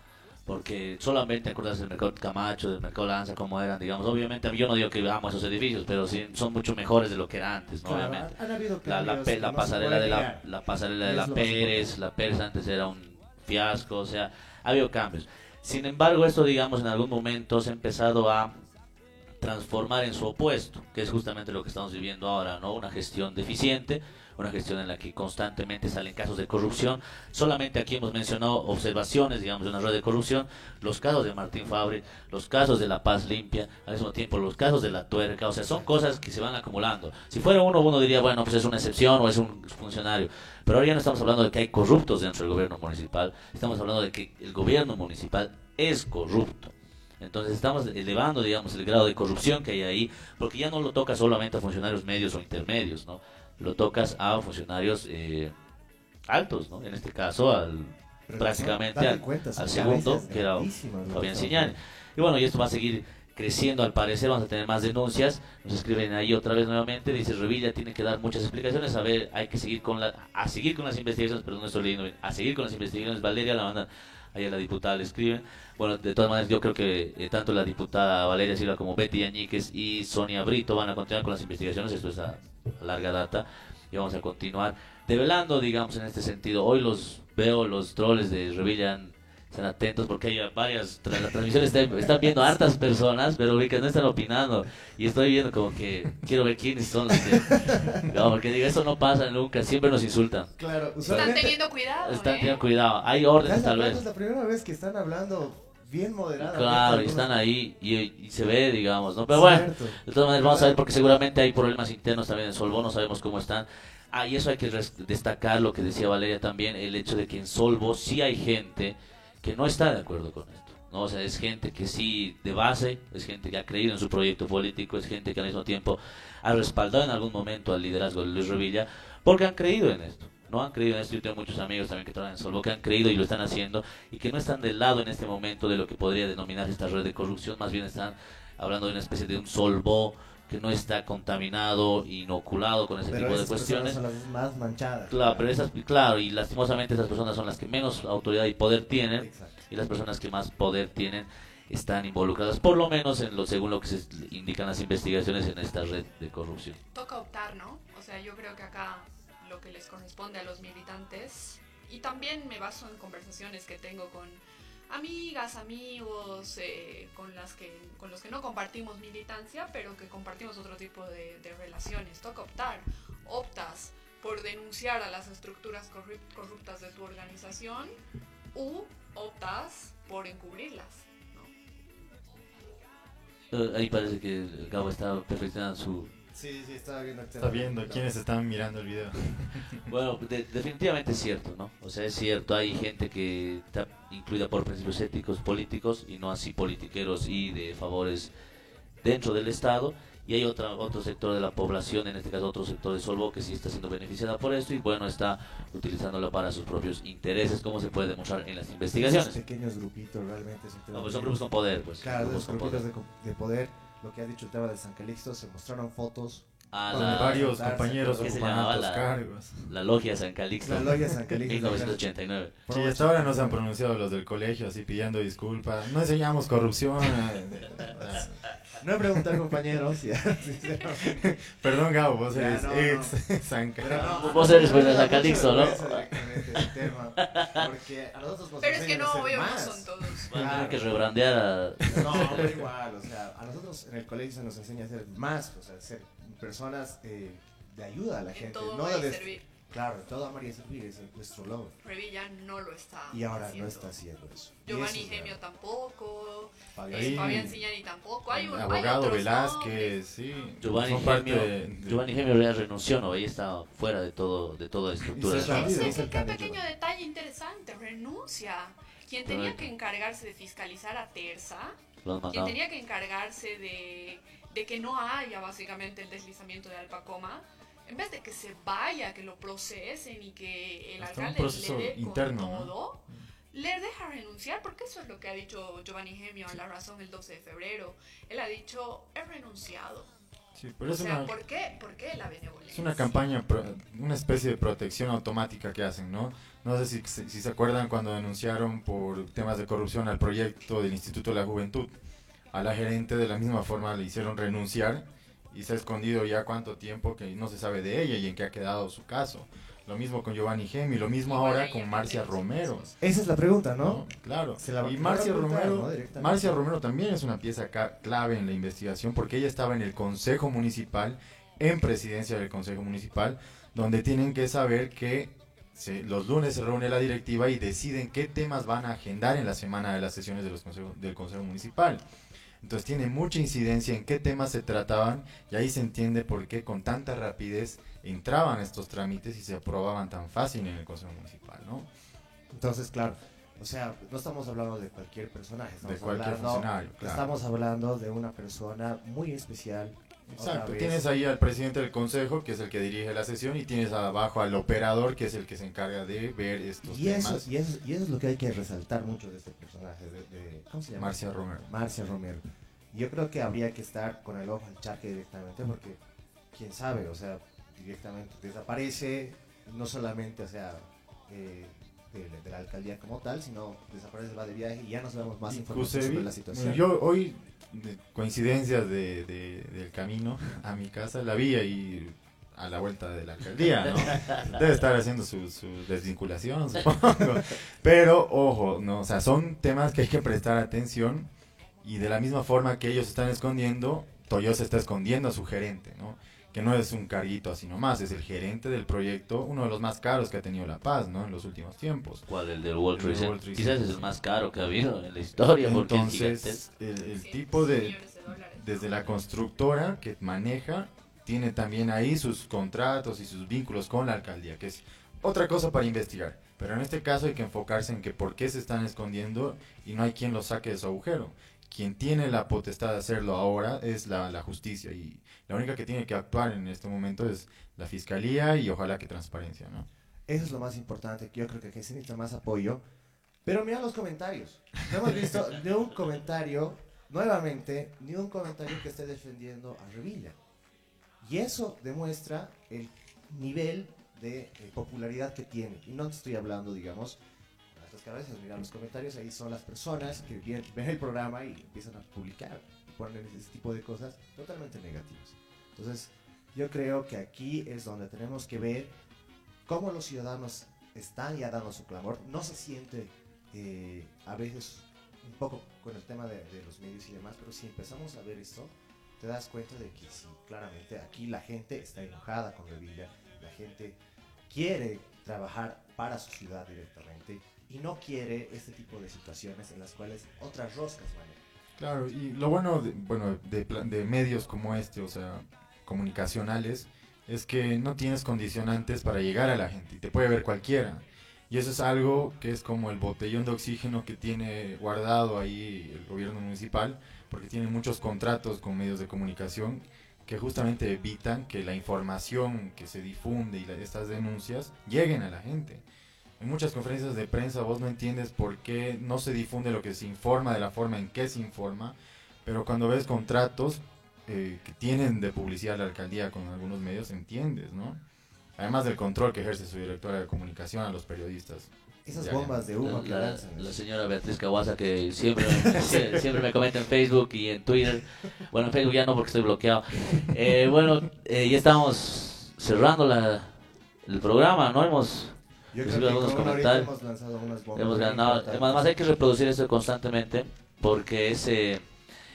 Porque solamente acuerdas del mercado Camacho, del mercado Lanza, como eran, digamos. Obviamente, yo no digo que amo esos edificios, pero sí son mucho mejores de lo que era antes, ¿no? Claro, Obviamente. han habido La, la, pe- la pasarela de la, la pasarela de Es la Pérez, la Pérez antes era un fiasco, o sea, ha habido cambios. Sin embargo, esto, digamos, en algún momento se ha empezado a transformar en su opuesto, que es justamente lo que estamos viviendo ahora, ¿no? Una gestión deficiente, una gestión en la que constantemente salen casos de corrupción. Solamente aquí hemos mencionado observaciones, digamos, de una red de corrupción, los casos de Martín Fabri, los casos de La Paz Limpia, al mismo tiempo los casos de La Tuerca, o sea, son cosas que se van acumulando. Si fuera uno, uno diría, bueno, pues es una excepción o es un funcionario. Pero ahora ya no estamos hablando de que hay corruptos dentro del gobierno municipal, estamos hablando de que el gobierno municipal es corrupto. Entonces estamos elevando, digamos, el grado de corrupción que hay ahí, porque ya no lo toca solamente a funcionarios medios o intermedios, ¿no? Lo tocas a funcionarios eh, altos, ¿no? En este caso, al Pero prácticamente al, cuenta, al segundo, que era. Fabián Siñani. Y bueno, y esto va a seguir creciendo al parecer, vamos a tener más denuncias. Nos escriben ahí otra vez nuevamente, dice Revilla tiene que dar muchas explicaciones, a ver, hay que seguir con la, a seguir con las investigaciones, perdón, no estoy leyendo bien, a seguir con las investigaciones, Valeria la manda, ahí la diputada le escriben. Bueno, de todas maneras yo creo que eh, tanto la diputada Valeria Silva como Betty Yañíquez y Sonia Brito van a continuar con las investigaciones, esto es a, larga data, y vamos a continuar develando, digamos, en este sentido. Hoy los veo, los troles de Revilla están atentos porque hay varias tras la transmisión está- están viendo hartas personas pero que no están opinando y estoy viendo como que quiero ver quiénes son los que *laughs* no, porque digo eso no pasa nunca siempre nos insultan Claro, Están teniendo cuidado, están ¿eh? teniendo cuidado hay órdenes es tal vez Es la primera vez que están hablando bien moderadamente. claro y están ahí y, y se ve digamos no pero bueno Cierto. de todas maneras vamos a ver porque seguramente hay problemas internos también en Solvo no sabemos cómo están ah y eso hay que destacar lo que decía Valeria también el hecho de que en Solvo sí hay gente que no está de acuerdo con esto. ¿no? O sea, es gente que sí de base, es gente que ha creído en su proyecto político, es gente que al mismo tiempo ha respaldado en algún momento al liderazgo de Luis Revilla, porque han creído en esto. No han creído en esto. Yo tengo muchos amigos también que trabajan en Solvo que han creído y lo están haciendo y que no están del lado en este momento de lo que podría denominar esta red de corrupción, más bien están hablando de una especie de un Solvo que no está contaminado, inoculado con ese Pero tipo de cuestiones. son las más manchadas. Claro, pero esas, claro, y lastimosamente esas personas son las que menos autoridad y poder tienen Exacto. y las personas que más poder tienen están involucradas, por lo menos en lo según lo que se indican las investigaciones en esta red de corrupción. toca optar, ¿no? O sea, yo creo que acá lo que les corresponde a los militantes, y también me baso en conversaciones que tengo con amigas, amigos, eh, con, las que, con los que no compartimos militancia, pero que compartimos otro tipo de, relaciones. Toca optar. Optas por denunciar a las estructuras corrup- corruptas de tu organización u optas por encubrirlas. Eh, ahí parece que Gabo está perfeccionando su... Sí, sí, estaba viendo. Está viendo quiénes están mirando el video. *laughs* Bueno, de- definitivamente es cierto, ¿no? O sea, es cierto, hay gente que está incluida por principios éticos políticos y no así politiqueros y de favores dentro del Estado. Y hay otra, otro sector de la población, en este caso otro sector de Solvo, que sí está siendo beneficiada por esto y bueno, está utilizándolo para sus propios intereses, como se puede demostrar en las Esos investigaciones. pequeños grupitos realmente. son No, pues son grupos con poder, pues. Claro, grupos los con grupitos poder. de, co- de poder. Lo que ha dicho el tema de San Calixto, se mostraron fotos. Ah, Donde la, Varios compañeros. ¿Qué se llamaba altos la- cargos. la logia San Calixto, La logia San Calixto. 1989. Sí, hasta ahora no se han pronunciado los del colegio así pidiendo disculpas. No enseñamos corrupción. Eh, No he preguntado compañeros. ya, sinceramente. Perdón, Gabo, vos eres no, no. ex San Pero no, Vos eres, pues, no de me da San Calixto, mucha ¿no? directamente del tema, Porque a nosotros nos Pero es que enseñan a no, ser obvio, no más. son todos. Van a tener que rebrandear a... No, pero igual, o sea, a nosotros en el colegio se nos enseña a ser más, o sea, ser personas eh, de ayuda a la En gente, todo no de servir. Claro, todo amar y servir es nuestro logro. Revilla no lo está Y ahora haciendo. no está haciendo eso. Giovanni eso es Gemio tampoco, Fabián. eh. Fabián Signani tampoco. Hay, un, hay Abogado otros Velázquez, nombres. sí. Giovanni son parte Gemio, de- Giovanni Gemio ya renunció, ¿no? Ahí está fuera de todo, de toda estructura. Ese es qué cambio, pequeño Giovanni. detalle interesante, renuncia. Quien tenía que encargarse de fiscalizar a Terza, quien tenía que encargarse de, de que no haya básicamente el deslizamiento de Alpacoma, en vez de que se vaya, que lo procesen y que el Hasta alcalde le dé interno, con ¿no? todo, le deja renunciar, porque eso es lo que ha dicho Giovanni Gemio en La Razón el 12 de febrero. Él ha dicho, he renunciado. Sí, pero o es sea, una, ¿por qué? ¿Por qué la benevolencia? es una campaña, una especie de protección automática que hacen, ¿no? No sé si, si se acuerdan cuando denunciaron por temas de corrupción al proyecto del Instituto de la Juventud. A la gerente de la misma forma le hicieron renunciar y se ha escondido ya cuánto tiempo que no se sabe de ella y en qué ha quedado su caso. Lo mismo con Giovanni Gemi, lo mismo ahora con Marcia Romero. Esa es la pregunta, ¿no? ¿no? Claro. Se la- y Marcia Romero. Marcia Romero también es una pieza clave en la investigación porque ella estaba en el Consejo Municipal, en presidencia del Consejo Municipal, donde tienen que saber que se- los lunes se reúne la directiva y deciden qué temas van a agendar en la semana de las sesiones de los consejos- del Consejo Municipal. Entonces tiene mucha incidencia en qué temas se trataban y ahí se entiende por qué con tanta rapidez entraban estos trámites y se aprobaban tan fácil en el Consejo Municipal, ¿no? Entonces, claro, o sea, no estamos hablando de cualquier personaje, estamos cualquier hablando, funcionario, claro. estamos hablando de una persona muy especial. Exacto, tienes ahí al presidente del consejo, que es el que dirige la sesión, y tienes abajo al operador, que es el que se encarga de ver estos y eso, y, eso, y eso es lo que hay que resaltar mucho de este personaje, de, de- ¿cómo se llama? Marcia Romero. Marcia Romero. Yo creo que habría que estar con el ojo al chaque directamente porque, quién sabe, o sea, directamente desaparece, no solamente, o sea, eh, de, de la alcaldía como tal, sino desaparece, va de viaje y ya no sabemos más información sobre la situación. yo hoy, de coincidencias de, de- del camino a mi casa, la vi ahí a la vuelta de la alcaldía, ¿no? *laughs* Debe estar haciendo su, su desvinculación, supongo. Pero, ojo, no, o sea, son temas que hay que prestar atención y de la misma forma que ellos están escondiendo, Toyo se está escondiendo a su gerente, ¿no? Que no es un carguito así nomás, es el gerente del proyecto, uno de los más caros que ha tenido La Paz, ¿no? En los últimos tiempos. ¿Cuál? El del World El Trade Center. Trade Quizás es el más caro que ha habido en la historia porque es gigante. Entonces, el, tipo de, de dólares. desde la constructora que maneja, tiene también ahí sus contratos y sus vínculos con la alcaldía, que es otra cosa para investigar. Pero en este caso hay que enfocarse en que por qué se están escondiendo y no hay quien los saque de su agujero. Quien tiene la potestad de hacerlo ahora es la, la justicia y la única que tiene que actuar en este momento es la fiscalía y ojalá que transparencia, ¿no? Eso es lo más importante, que yo creo que aquí se necesita más apoyo. Pero mira los comentarios. No hemos visto *laughs* ni un comentario, nuevamente, ni un comentario que esté defendiendo a Revilla. Y eso demuestra el nivel de eh, popularidad que tiene. Y no te estoy hablando, digamos, a estas cabezas. Mira los comentarios, ahí son las personas que ven el programa y empiezan a publicar. Ponen ese tipo de cosas totalmente negativas. Entonces, yo creo que aquí es donde tenemos que ver cómo los ciudadanos están ya dando su clamor. No se siente eh, a veces un poco con el tema de, de los medios y demás, pero si empezamos a ver esto, te das cuenta de que sí, claramente aquí la gente está enojada con Revilla, la gente quiere trabajar para su ciudad directamente y no quiere este tipo de situaciones en las cuales otras roscas manejan. Claro, y lo bueno de, bueno, de, de medios como este, o sea, comunicacionales, es que no tienes condicionantes para llegar a la gente y te puede ver cualquiera. Y eso es algo que es como el botellón de oxígeno que tiene guardado ahí el gobierno municipal, porque tiene muchos contratos con medios de comunicación que justamente evitan que la información que se difunde y la- estas denuncias lleguen a la gente. En muchas conferencias de prensa vos no entiendes por qué no se difunde lo que se informa de la forma en que se informa, pero cuando ves contratos eh, que tienen de publicidad la alcaldía con algunos medios, entiendes, ¿no? Además del control que ejerce su directora de comunicación a los periodistas. Esas Ya, bombas de humo que La, lanzan. la señora Beatriz Caguasa que siempre, sie- siempre me comenta en Facebook y en Twitter. Bueno, en Facebook ya no porque estoy bloqueado. Eh, bueno, eh, ya estamos cerrando la, el programa, ¿no? Hemos, Yo creo que con comentarios. hemos lanzado unas bombas hemos ganado. Además hay que reproducir esto constantemente porque ese,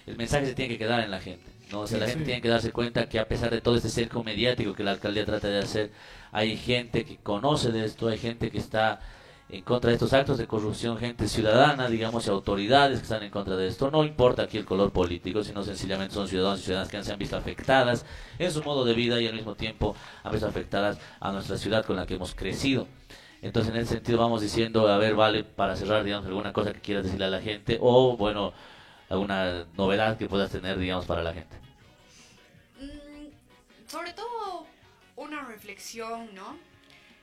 el mensaje se tiene que quedar en la gente. ¿no? O sea, Sí, la gente sí. tiene que darse cuenta que a pesar de todo este cerco mediático que la alcaldía trata de hacer, hay gente que conoce de esto, hay gente que está en contra de estos actos de corrupción, gente ciudadana, digamos, y autoridades que están en contra de esto. No importa aquí el color político, sino sencillamente son ciudadanos y ciudadanas que se han visto afectadas en su modo de vida y al mismo tiempo han visto afectadas a nuestra ciudad con la que hemos crecido. Entonces, en ese sentido, vamos diciendo, a ver, vale, para cerrar, digamos, alguna cosa que quieras decirle a la gente o, bueno, alguna novedad que puedas tener, digamos, para la gente. Mm, sobre todo una reflexión, ¿no?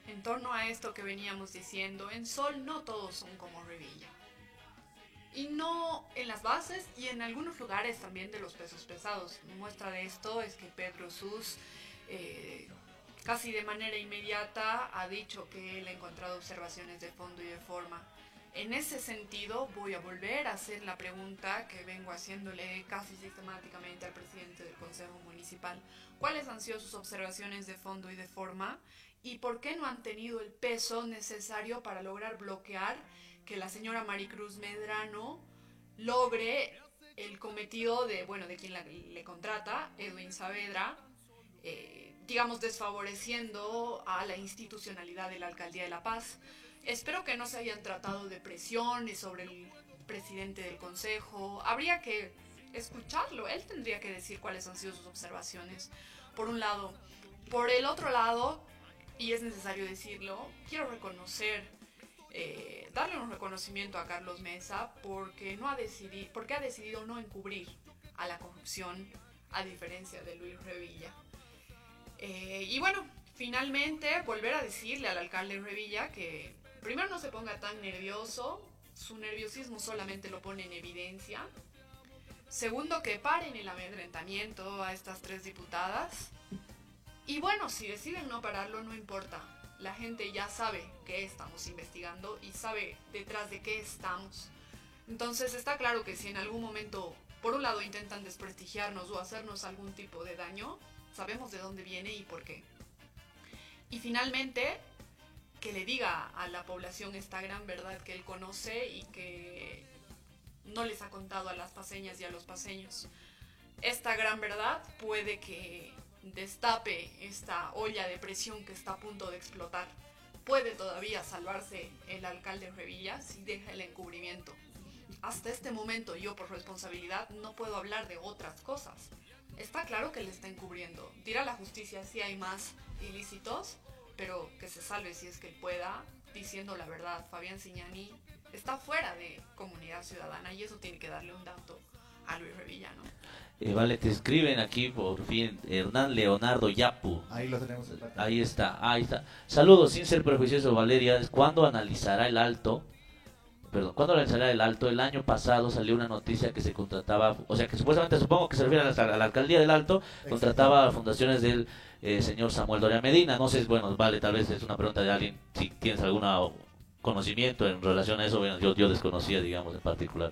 En torno a esto que veníamos diciendo, en Sol no todos son como Revilla. y no en las bases y en algunos lugares también de los pesos pesados. Muestra de esto es que Pedro Sus eh, casi de manera inmediata ha dicho que él ha encontrado observaciones de fondo y de forma. En ese sentido, voy a volver a hacer la pregunta que vengo haciéndole casi sistemáticamente al presidente del Consejo Municipal. ¿Cuáles han sido sus observaciones de fondo y de forma? ¿Y por qué no han tenido el peso necesario para lograr bloquear que la señora Maricruz Medrano logre el cometido de, bueno, de quien la- le contrata, Edwin Saavedra, eh, digamos, desfavoreciendo a la institucionalidad de la Alcaldía de La Paz? Espero que no se hayan tratado de presiones sobre el presidente del consejo. Habría que escucharlo. Él tendría que decir cuáles han sido sus observaciones. Por un lado. Por el otro lado, y es necesario decirlo, quiero reconocer, eh, darle un reconocimiento a Carlos Mesa porque, no ha decidido, porque ha decidido no encubrir a la corrupción, a diferencia de Luis Revilla. Eh, y bueno, finalmente volver a decirle al alcalde Revilla que primero no se ponga tan nervioso, su nerviosismo solamente lo pone en evidencia. Segundo, que paren el amedrentamiento a estas tres diputadas. Y bueno, si deciden no pararlo, no importa. La gente ya sabe que estamos investigando y sabe detrás de qué estamos. Entonces está claro que si en algún momento, por un lado, intentan desprestigiarnos o hacernos algún tipo de daño, sabemos de dónde viene y por qué. Y finalmente, que le diga a la población esta gran verdad que él conoce y que no les ha contado a las paseñas y a los paseños. Esta gran verdad puede que destape esta olla de presión que está a punto de explotar. Puede todavía salvarse el alcalde Revilla si deja el encubrimiento. Hasta este momento yo por responsabilidad no puedo hablar de otras cosas. Está claro que le está encubriendo. Dirá la justicia si hay más ilícitos, pero que se salve si es que él pueda, diciendo la verdad. Fabián Signani está fuera de comunidad ciudadana y eso tiene que darle un dato a Luis Revilla, ¿no? Eh, vale, te escriben aquí por fin Hernán Leonardo Yapu. Ahí lo tenemos. Ahí está, ahí está. Saludos, sin ser prejuicioso, Valeria. ¿Cuándo analizará el alto? Perdón, ¿cuándo analizará el alto? El año pasado salió una noticia que se contrataba, o sea, que supuestamente supongo que se refiere a la, a la alcaldía del alto, contrataba a fundaciones del eh, señor Samuel Doria Medina. No sé, bueno, vale, tal vez es una pregunta de alguien, si tienes algún conocimiento en relación a eso, bueno, yo, yo desconocía, digamos, en particular.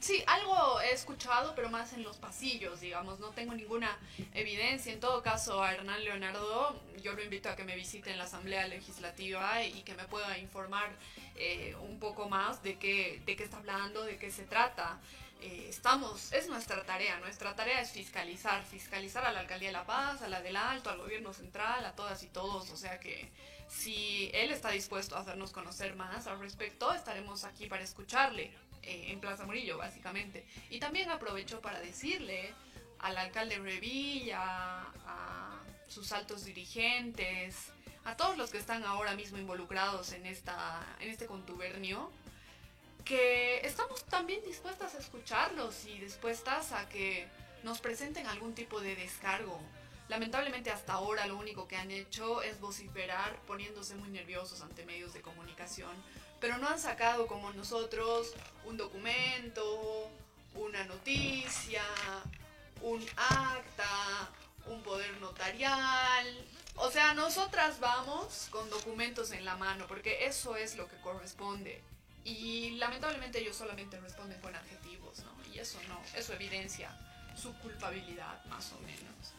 Sí, algo he escuchado, pero más en los pasillos, digamos. No tengo ninguna evidencia. En todo caso, a Hernán Leonardo, yo lo invito a que me visite en la Asamblea Legislativa y que me pueda informar eh, un poco más de qué, de qué está hablando, de qué se trata. Eh, estamos, es nuestra tarea. Nuestra tarea es fiscalizar, fiscalizar a la Alcaldía de La Paz, a la del Alto, al Gobierno Central, a todas y todos. O sea que si él está dispuesto a hacernos conocer más al respecto, estaremos aquí para escucharle eh, en Plaza Murillo, básicamente. Y también aprovecho para decirle al alcalde Revilla, a sus altos dirigentes, a todos los que están ahora mismo involucrados en, esta, en este contubernio, que estamos también dispuestas a escucharlos y dispuestas a que nos presenten algún tipo de descargo. Lamentablemente hasta ahora lo único que han hecho es vociferar poniéndose muy nerviosos ante medios de comunicación, pero no han sacado como nosotros un documento, una noticia, un acta, un poder notarial. O sea, nosotras vamos con documentos en la mano, porque eso es lo que corresponde. Y lamentablemente ellos solamente responden con adjetivos, ¿no? Y eso no, eso evidencia su culpabilidad, más o menos.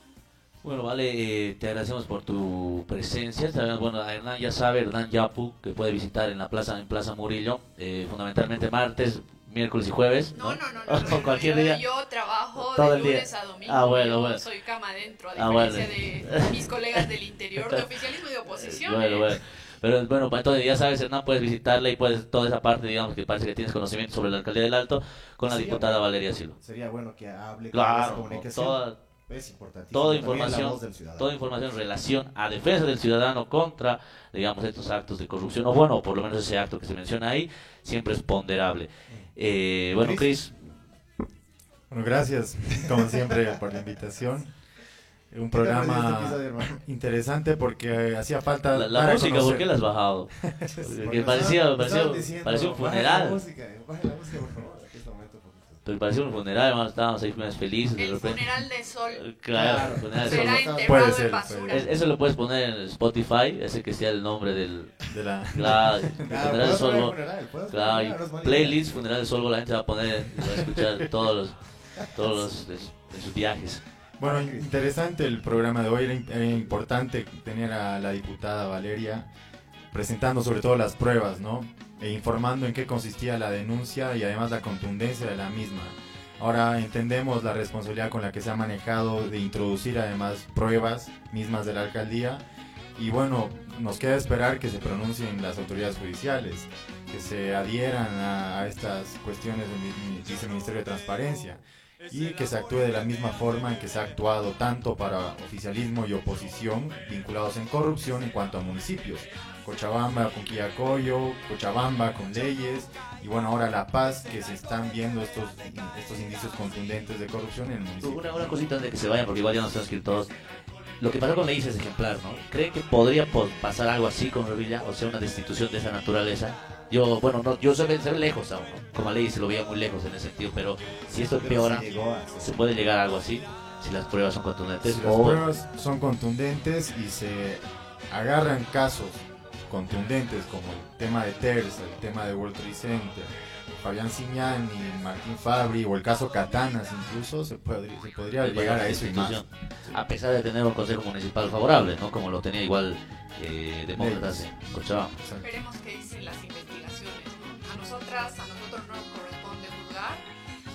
Bueno, vale, eh, te agradecemos por tu presencia. Sabemos, Bueno, a Hernán ya sabe, Hernán Yapu, que puede visitar en la plaza en Plaza Murillo, eh, fundamentalmente martes, miércoles y jueves. No, no, no, no. no, *laughs* O no, cualquier yo, día. yo trabajo Todo de el día. lunes a domingo. Ah, bueno, bueno. soy cama adentro, a Ah, diferencia bueno. de mis colegas del interior, de oficialismo y de oposición. *laughs* Bueno, ¿eh? bueno. Pero bueno, pues, entonces ya sabes, Hernán, puedes visitarle y puedes toda esa parte, digamos, que parece que tienes conocimiento sobre la alcaldía del Alto con la diputada bueno. Valeria Silva. Sería bueno que hable con esa Claro, comunicación. toda, es importantísimo. toda información, toda información en relación a defensa del ciudadano contra, digamos, estos actos de corrupción, o bueno, por lo menos ese acto que se menciona ahí, siempre es ponderable. Eh, bueno, Cris, Bueno, gracias, como siempre, por la invitación. Un ¿Qué te pareció este programa episodio, hermano? interesante porque eh, hacía falta. la, música, ¿por qué la has bajado? *laughs* Porque Porque parecía, parecía, diciendo, parecía un "Baja la funeral. música, baja la música, por favor". este momento un poquito. Pero parecía un funeral, hermano, estábamos ahí más felices de El repente. funeral de sol Claro, Claro. el funeral de será sol. Puede ser, basura. Es- Eso lo puedes poner en Spotify, ese que sea el nombre del. De la... Claro, *laughs* el Claro, funeral de funeral, puedes Claro, poner no playlist, funeral de Solvo, la gente va a poner y va a escuchar todos los. Todos los de, su- de sus viajes. Bueno, interesante el programa de hoy. Era, era importante tener a la diputada Valeria presentando sobre todo las pruebas, ¿no? E informando en qué consistía la denuncia y además la contundencia de la misma. Ahora entendemos la responsabilidad con la que se ha manejado de introducir además pruebas mismas de la alcaldía. Y bueno, nos queda esperar que se pronuncien las autoridades judiciales, que se adhieran a, estas cuestiones del Ministerio de Transparencia y que se actúe de la misma forma en que se ha actuado tanto para oficialismo y oposición vinculados en corrupción en cuanto a municipios. Cochabamba con Quillacoyo, Cochabamba con leyes y bueno, ahora La Paz que se están viendo estos, estos indicios contundentes de corrupción en el municipio. Una, una cosita antes de que se vayan, porque igual ya nos que ir todos. Lo que pasó con Leis es ejemplar, ¿no? ¿Cree que podría po- pasar algo así con Revilla? O sea, una destitución de esa naturaleza. Yo, bueno, no, yo se ve, se ve lejos aún, ¿no? Como a se lo veía muy lejos en ese sentido, pero si esto empeora, sí se puede llegar a algo así, si las pruebas son contundentes. Si las o- pruebas son contundentes y se agarran casos contundentes como el tema de Terza, el tema de World Trade Center, Fabián Ciñani, Martín Fabri o el caso Catanas incluso, se, podría- se podría Puede llegar llegar a eso y más. A pesar de tener un consejo municipal favorable, ¿no? Como lo tenía igual eh, demócratas en Cochabamba. Exacto. Esperemos que dicen las investigaciones. ¿no? A nosotras, a nosotros no nos corresponde juzgar.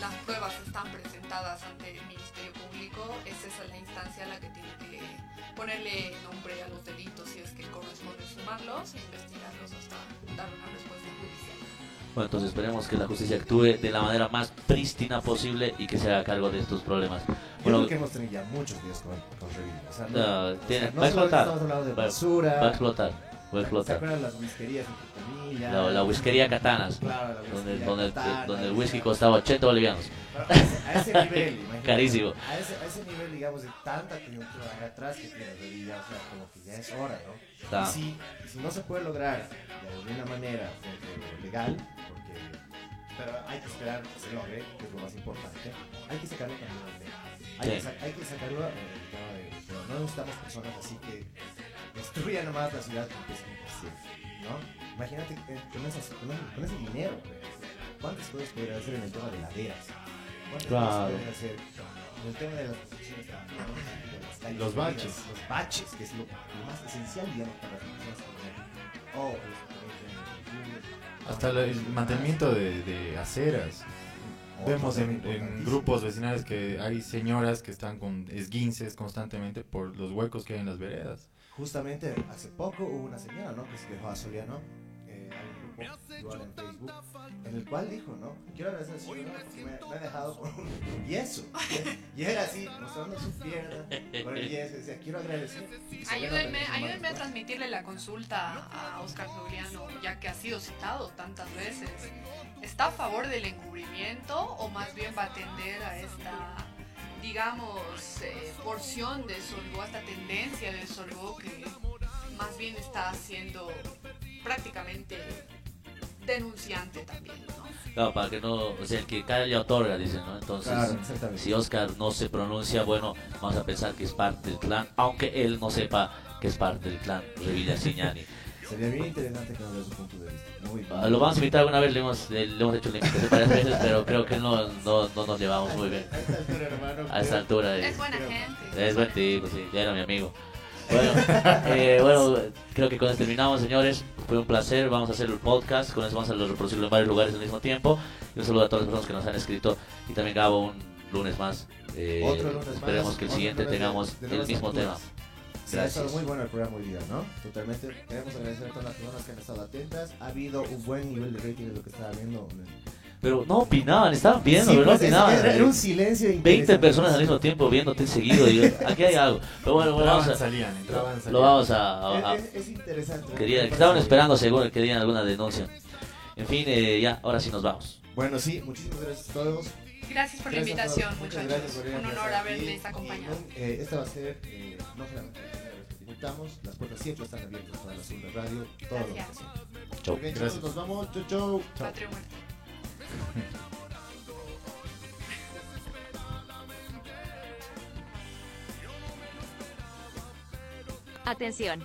Las pruebas están presentadas ante el Ministerio Público. Es esa la instancia a la que tiene que ponerle nombre a los delitos si es que corresponde sumarlos e investigarlos hasta dar una respuesta judicial. Bueno, entonces esperemos que la justicia actúe de la manera más prístina posible y que se haga cargo de estos problemas. Yo Bueno, creo que hemos tenido ya muchos días con, con Revilla. O sea, no, No, o sea, tiene- no va a explotar. Estamos hablando de Va- basura. va a explotar, va a ¿Se explotar. acuerdan las whiskerías La, la whiskería Katanas, Claro, la donde, donde, Katana, donde el whisky costaba 80 bolivianos. A ese, nivel. *laughs* Carísimo. A ese, a ese nivel, digamos, de tanta coyuntura acá atrás que tiene Revilla, o sea, como que ya es hora, ¿no? Y si, y si no se puede lograr de alguna manera eh, legal, porque, pero hay que esperar que se logre, que es lo más importante, hay que sacarlo también al tema. Hay, Sí. que, hay que sacarlo el tema de, pero no necesitamos personas así que destruyan nomás la ciudad con que es imposible, ¿no? Imagínate que con, esas, con, ese, con ese dinero, ¿cuántas cosas podrían hacer en el tema de laderas? ¿Cuántas Claro. cosas podrían hacer en el tema de las construcciones calles Los baches. Los baches, que es lo, lo más esencial, digamos, para las personas que viven aquí. O los que viven en- Hasta el mantenimiento de, de aceras. Vemos en, en grupos vecinales que hay señoras que están con esguinces constantemente por los huecos que hay en las veredas. Justamente hace poco hubo una señora, ¿no? Que se quejó a Soliano, eh, hay un grupo igual en Facebook, en el cual dijo, ¿no? Quiero agradecer a Soliano porque me, me ha dejado con un *laughs* yeso. Y era así, mostrando su pierna con el yeso. Decía, quiero agradecer. Soliano Ayúdenme, ayúdenme a transmitirle la consulta a Oscar Juliano, ya que ha sido citado tantas veces. ¿Está a favor del encubrimiento o más bien va a atender a esta, digamos, eh, porción de Solvo, esta tendencia de Solvo que más bien está siendo prácticamente denunciante también, ¿no? Claro, para que no, o sea, el que calla otorga, dicen, ¿no? Entonces, Claro, si Oscar no se pronuncia, bueno, vamos a pensar que es parte del clan, aunque él no sepa que es parte del clan Revilla Signani. *laughs* Sería bien interesante que nos dé su punto de vista. Muy bien. Lo vamos a invitar alguna vez, le hemos, le, hemos hecho la invitación varias veces, pero creo que no, no, no nos llevamos muy bien A esta altura, hermano, a esta creo- altura. de- Es buena gente. Es buen tipo, sí, ya era mi amigo. Bueno, eh, bueno, creo que con esto terminamos, señores. Fue un placer. Vamos a hacer el podcast. Con eso vamos a reproducirlo en varios lugares al mismo tiempo. Y un saludo a todas las personas que nos han escrito. Y también Gabo, un lunes más. Eh, Otro lunes más, esperemos que el otro siguiente tengamos el mismo tema. Sí, ha estado muy bueno el programa hoy día, ¿no? Totalmente. Queremos agradecer a todas las personas que han estado atentas. Ha habido un buen nivel de rating de lo que estaba viendo. Pero no opinaban, estaban viendo, Sí, pero no pues, es- opinaban. era, era un silencio 20 interesante. personas al mismo tiempo viéndote seguido. Y yo, aquí hay algo. Pero bueno, bueno, vamos Entraban, a, salían, entraban, salían. lo vamos a- a- a, Es, es- es interesante. Quería, estaban esperando seguro que querían alguna denuncia. En fin, eh, ya, ahora sí nos vamos. Bueno, sí, muchísimas gracias a todos. Gracias por la Gracias a invitación, muchachos. gracias por Un honor haberles Y, acompañado. eh, esta va a ser eh, no solamente las puertas siempre están abiertas para la Super Radio, todo chau. Bien, Gracias. Nos vamos, chau, chau. chau. Atención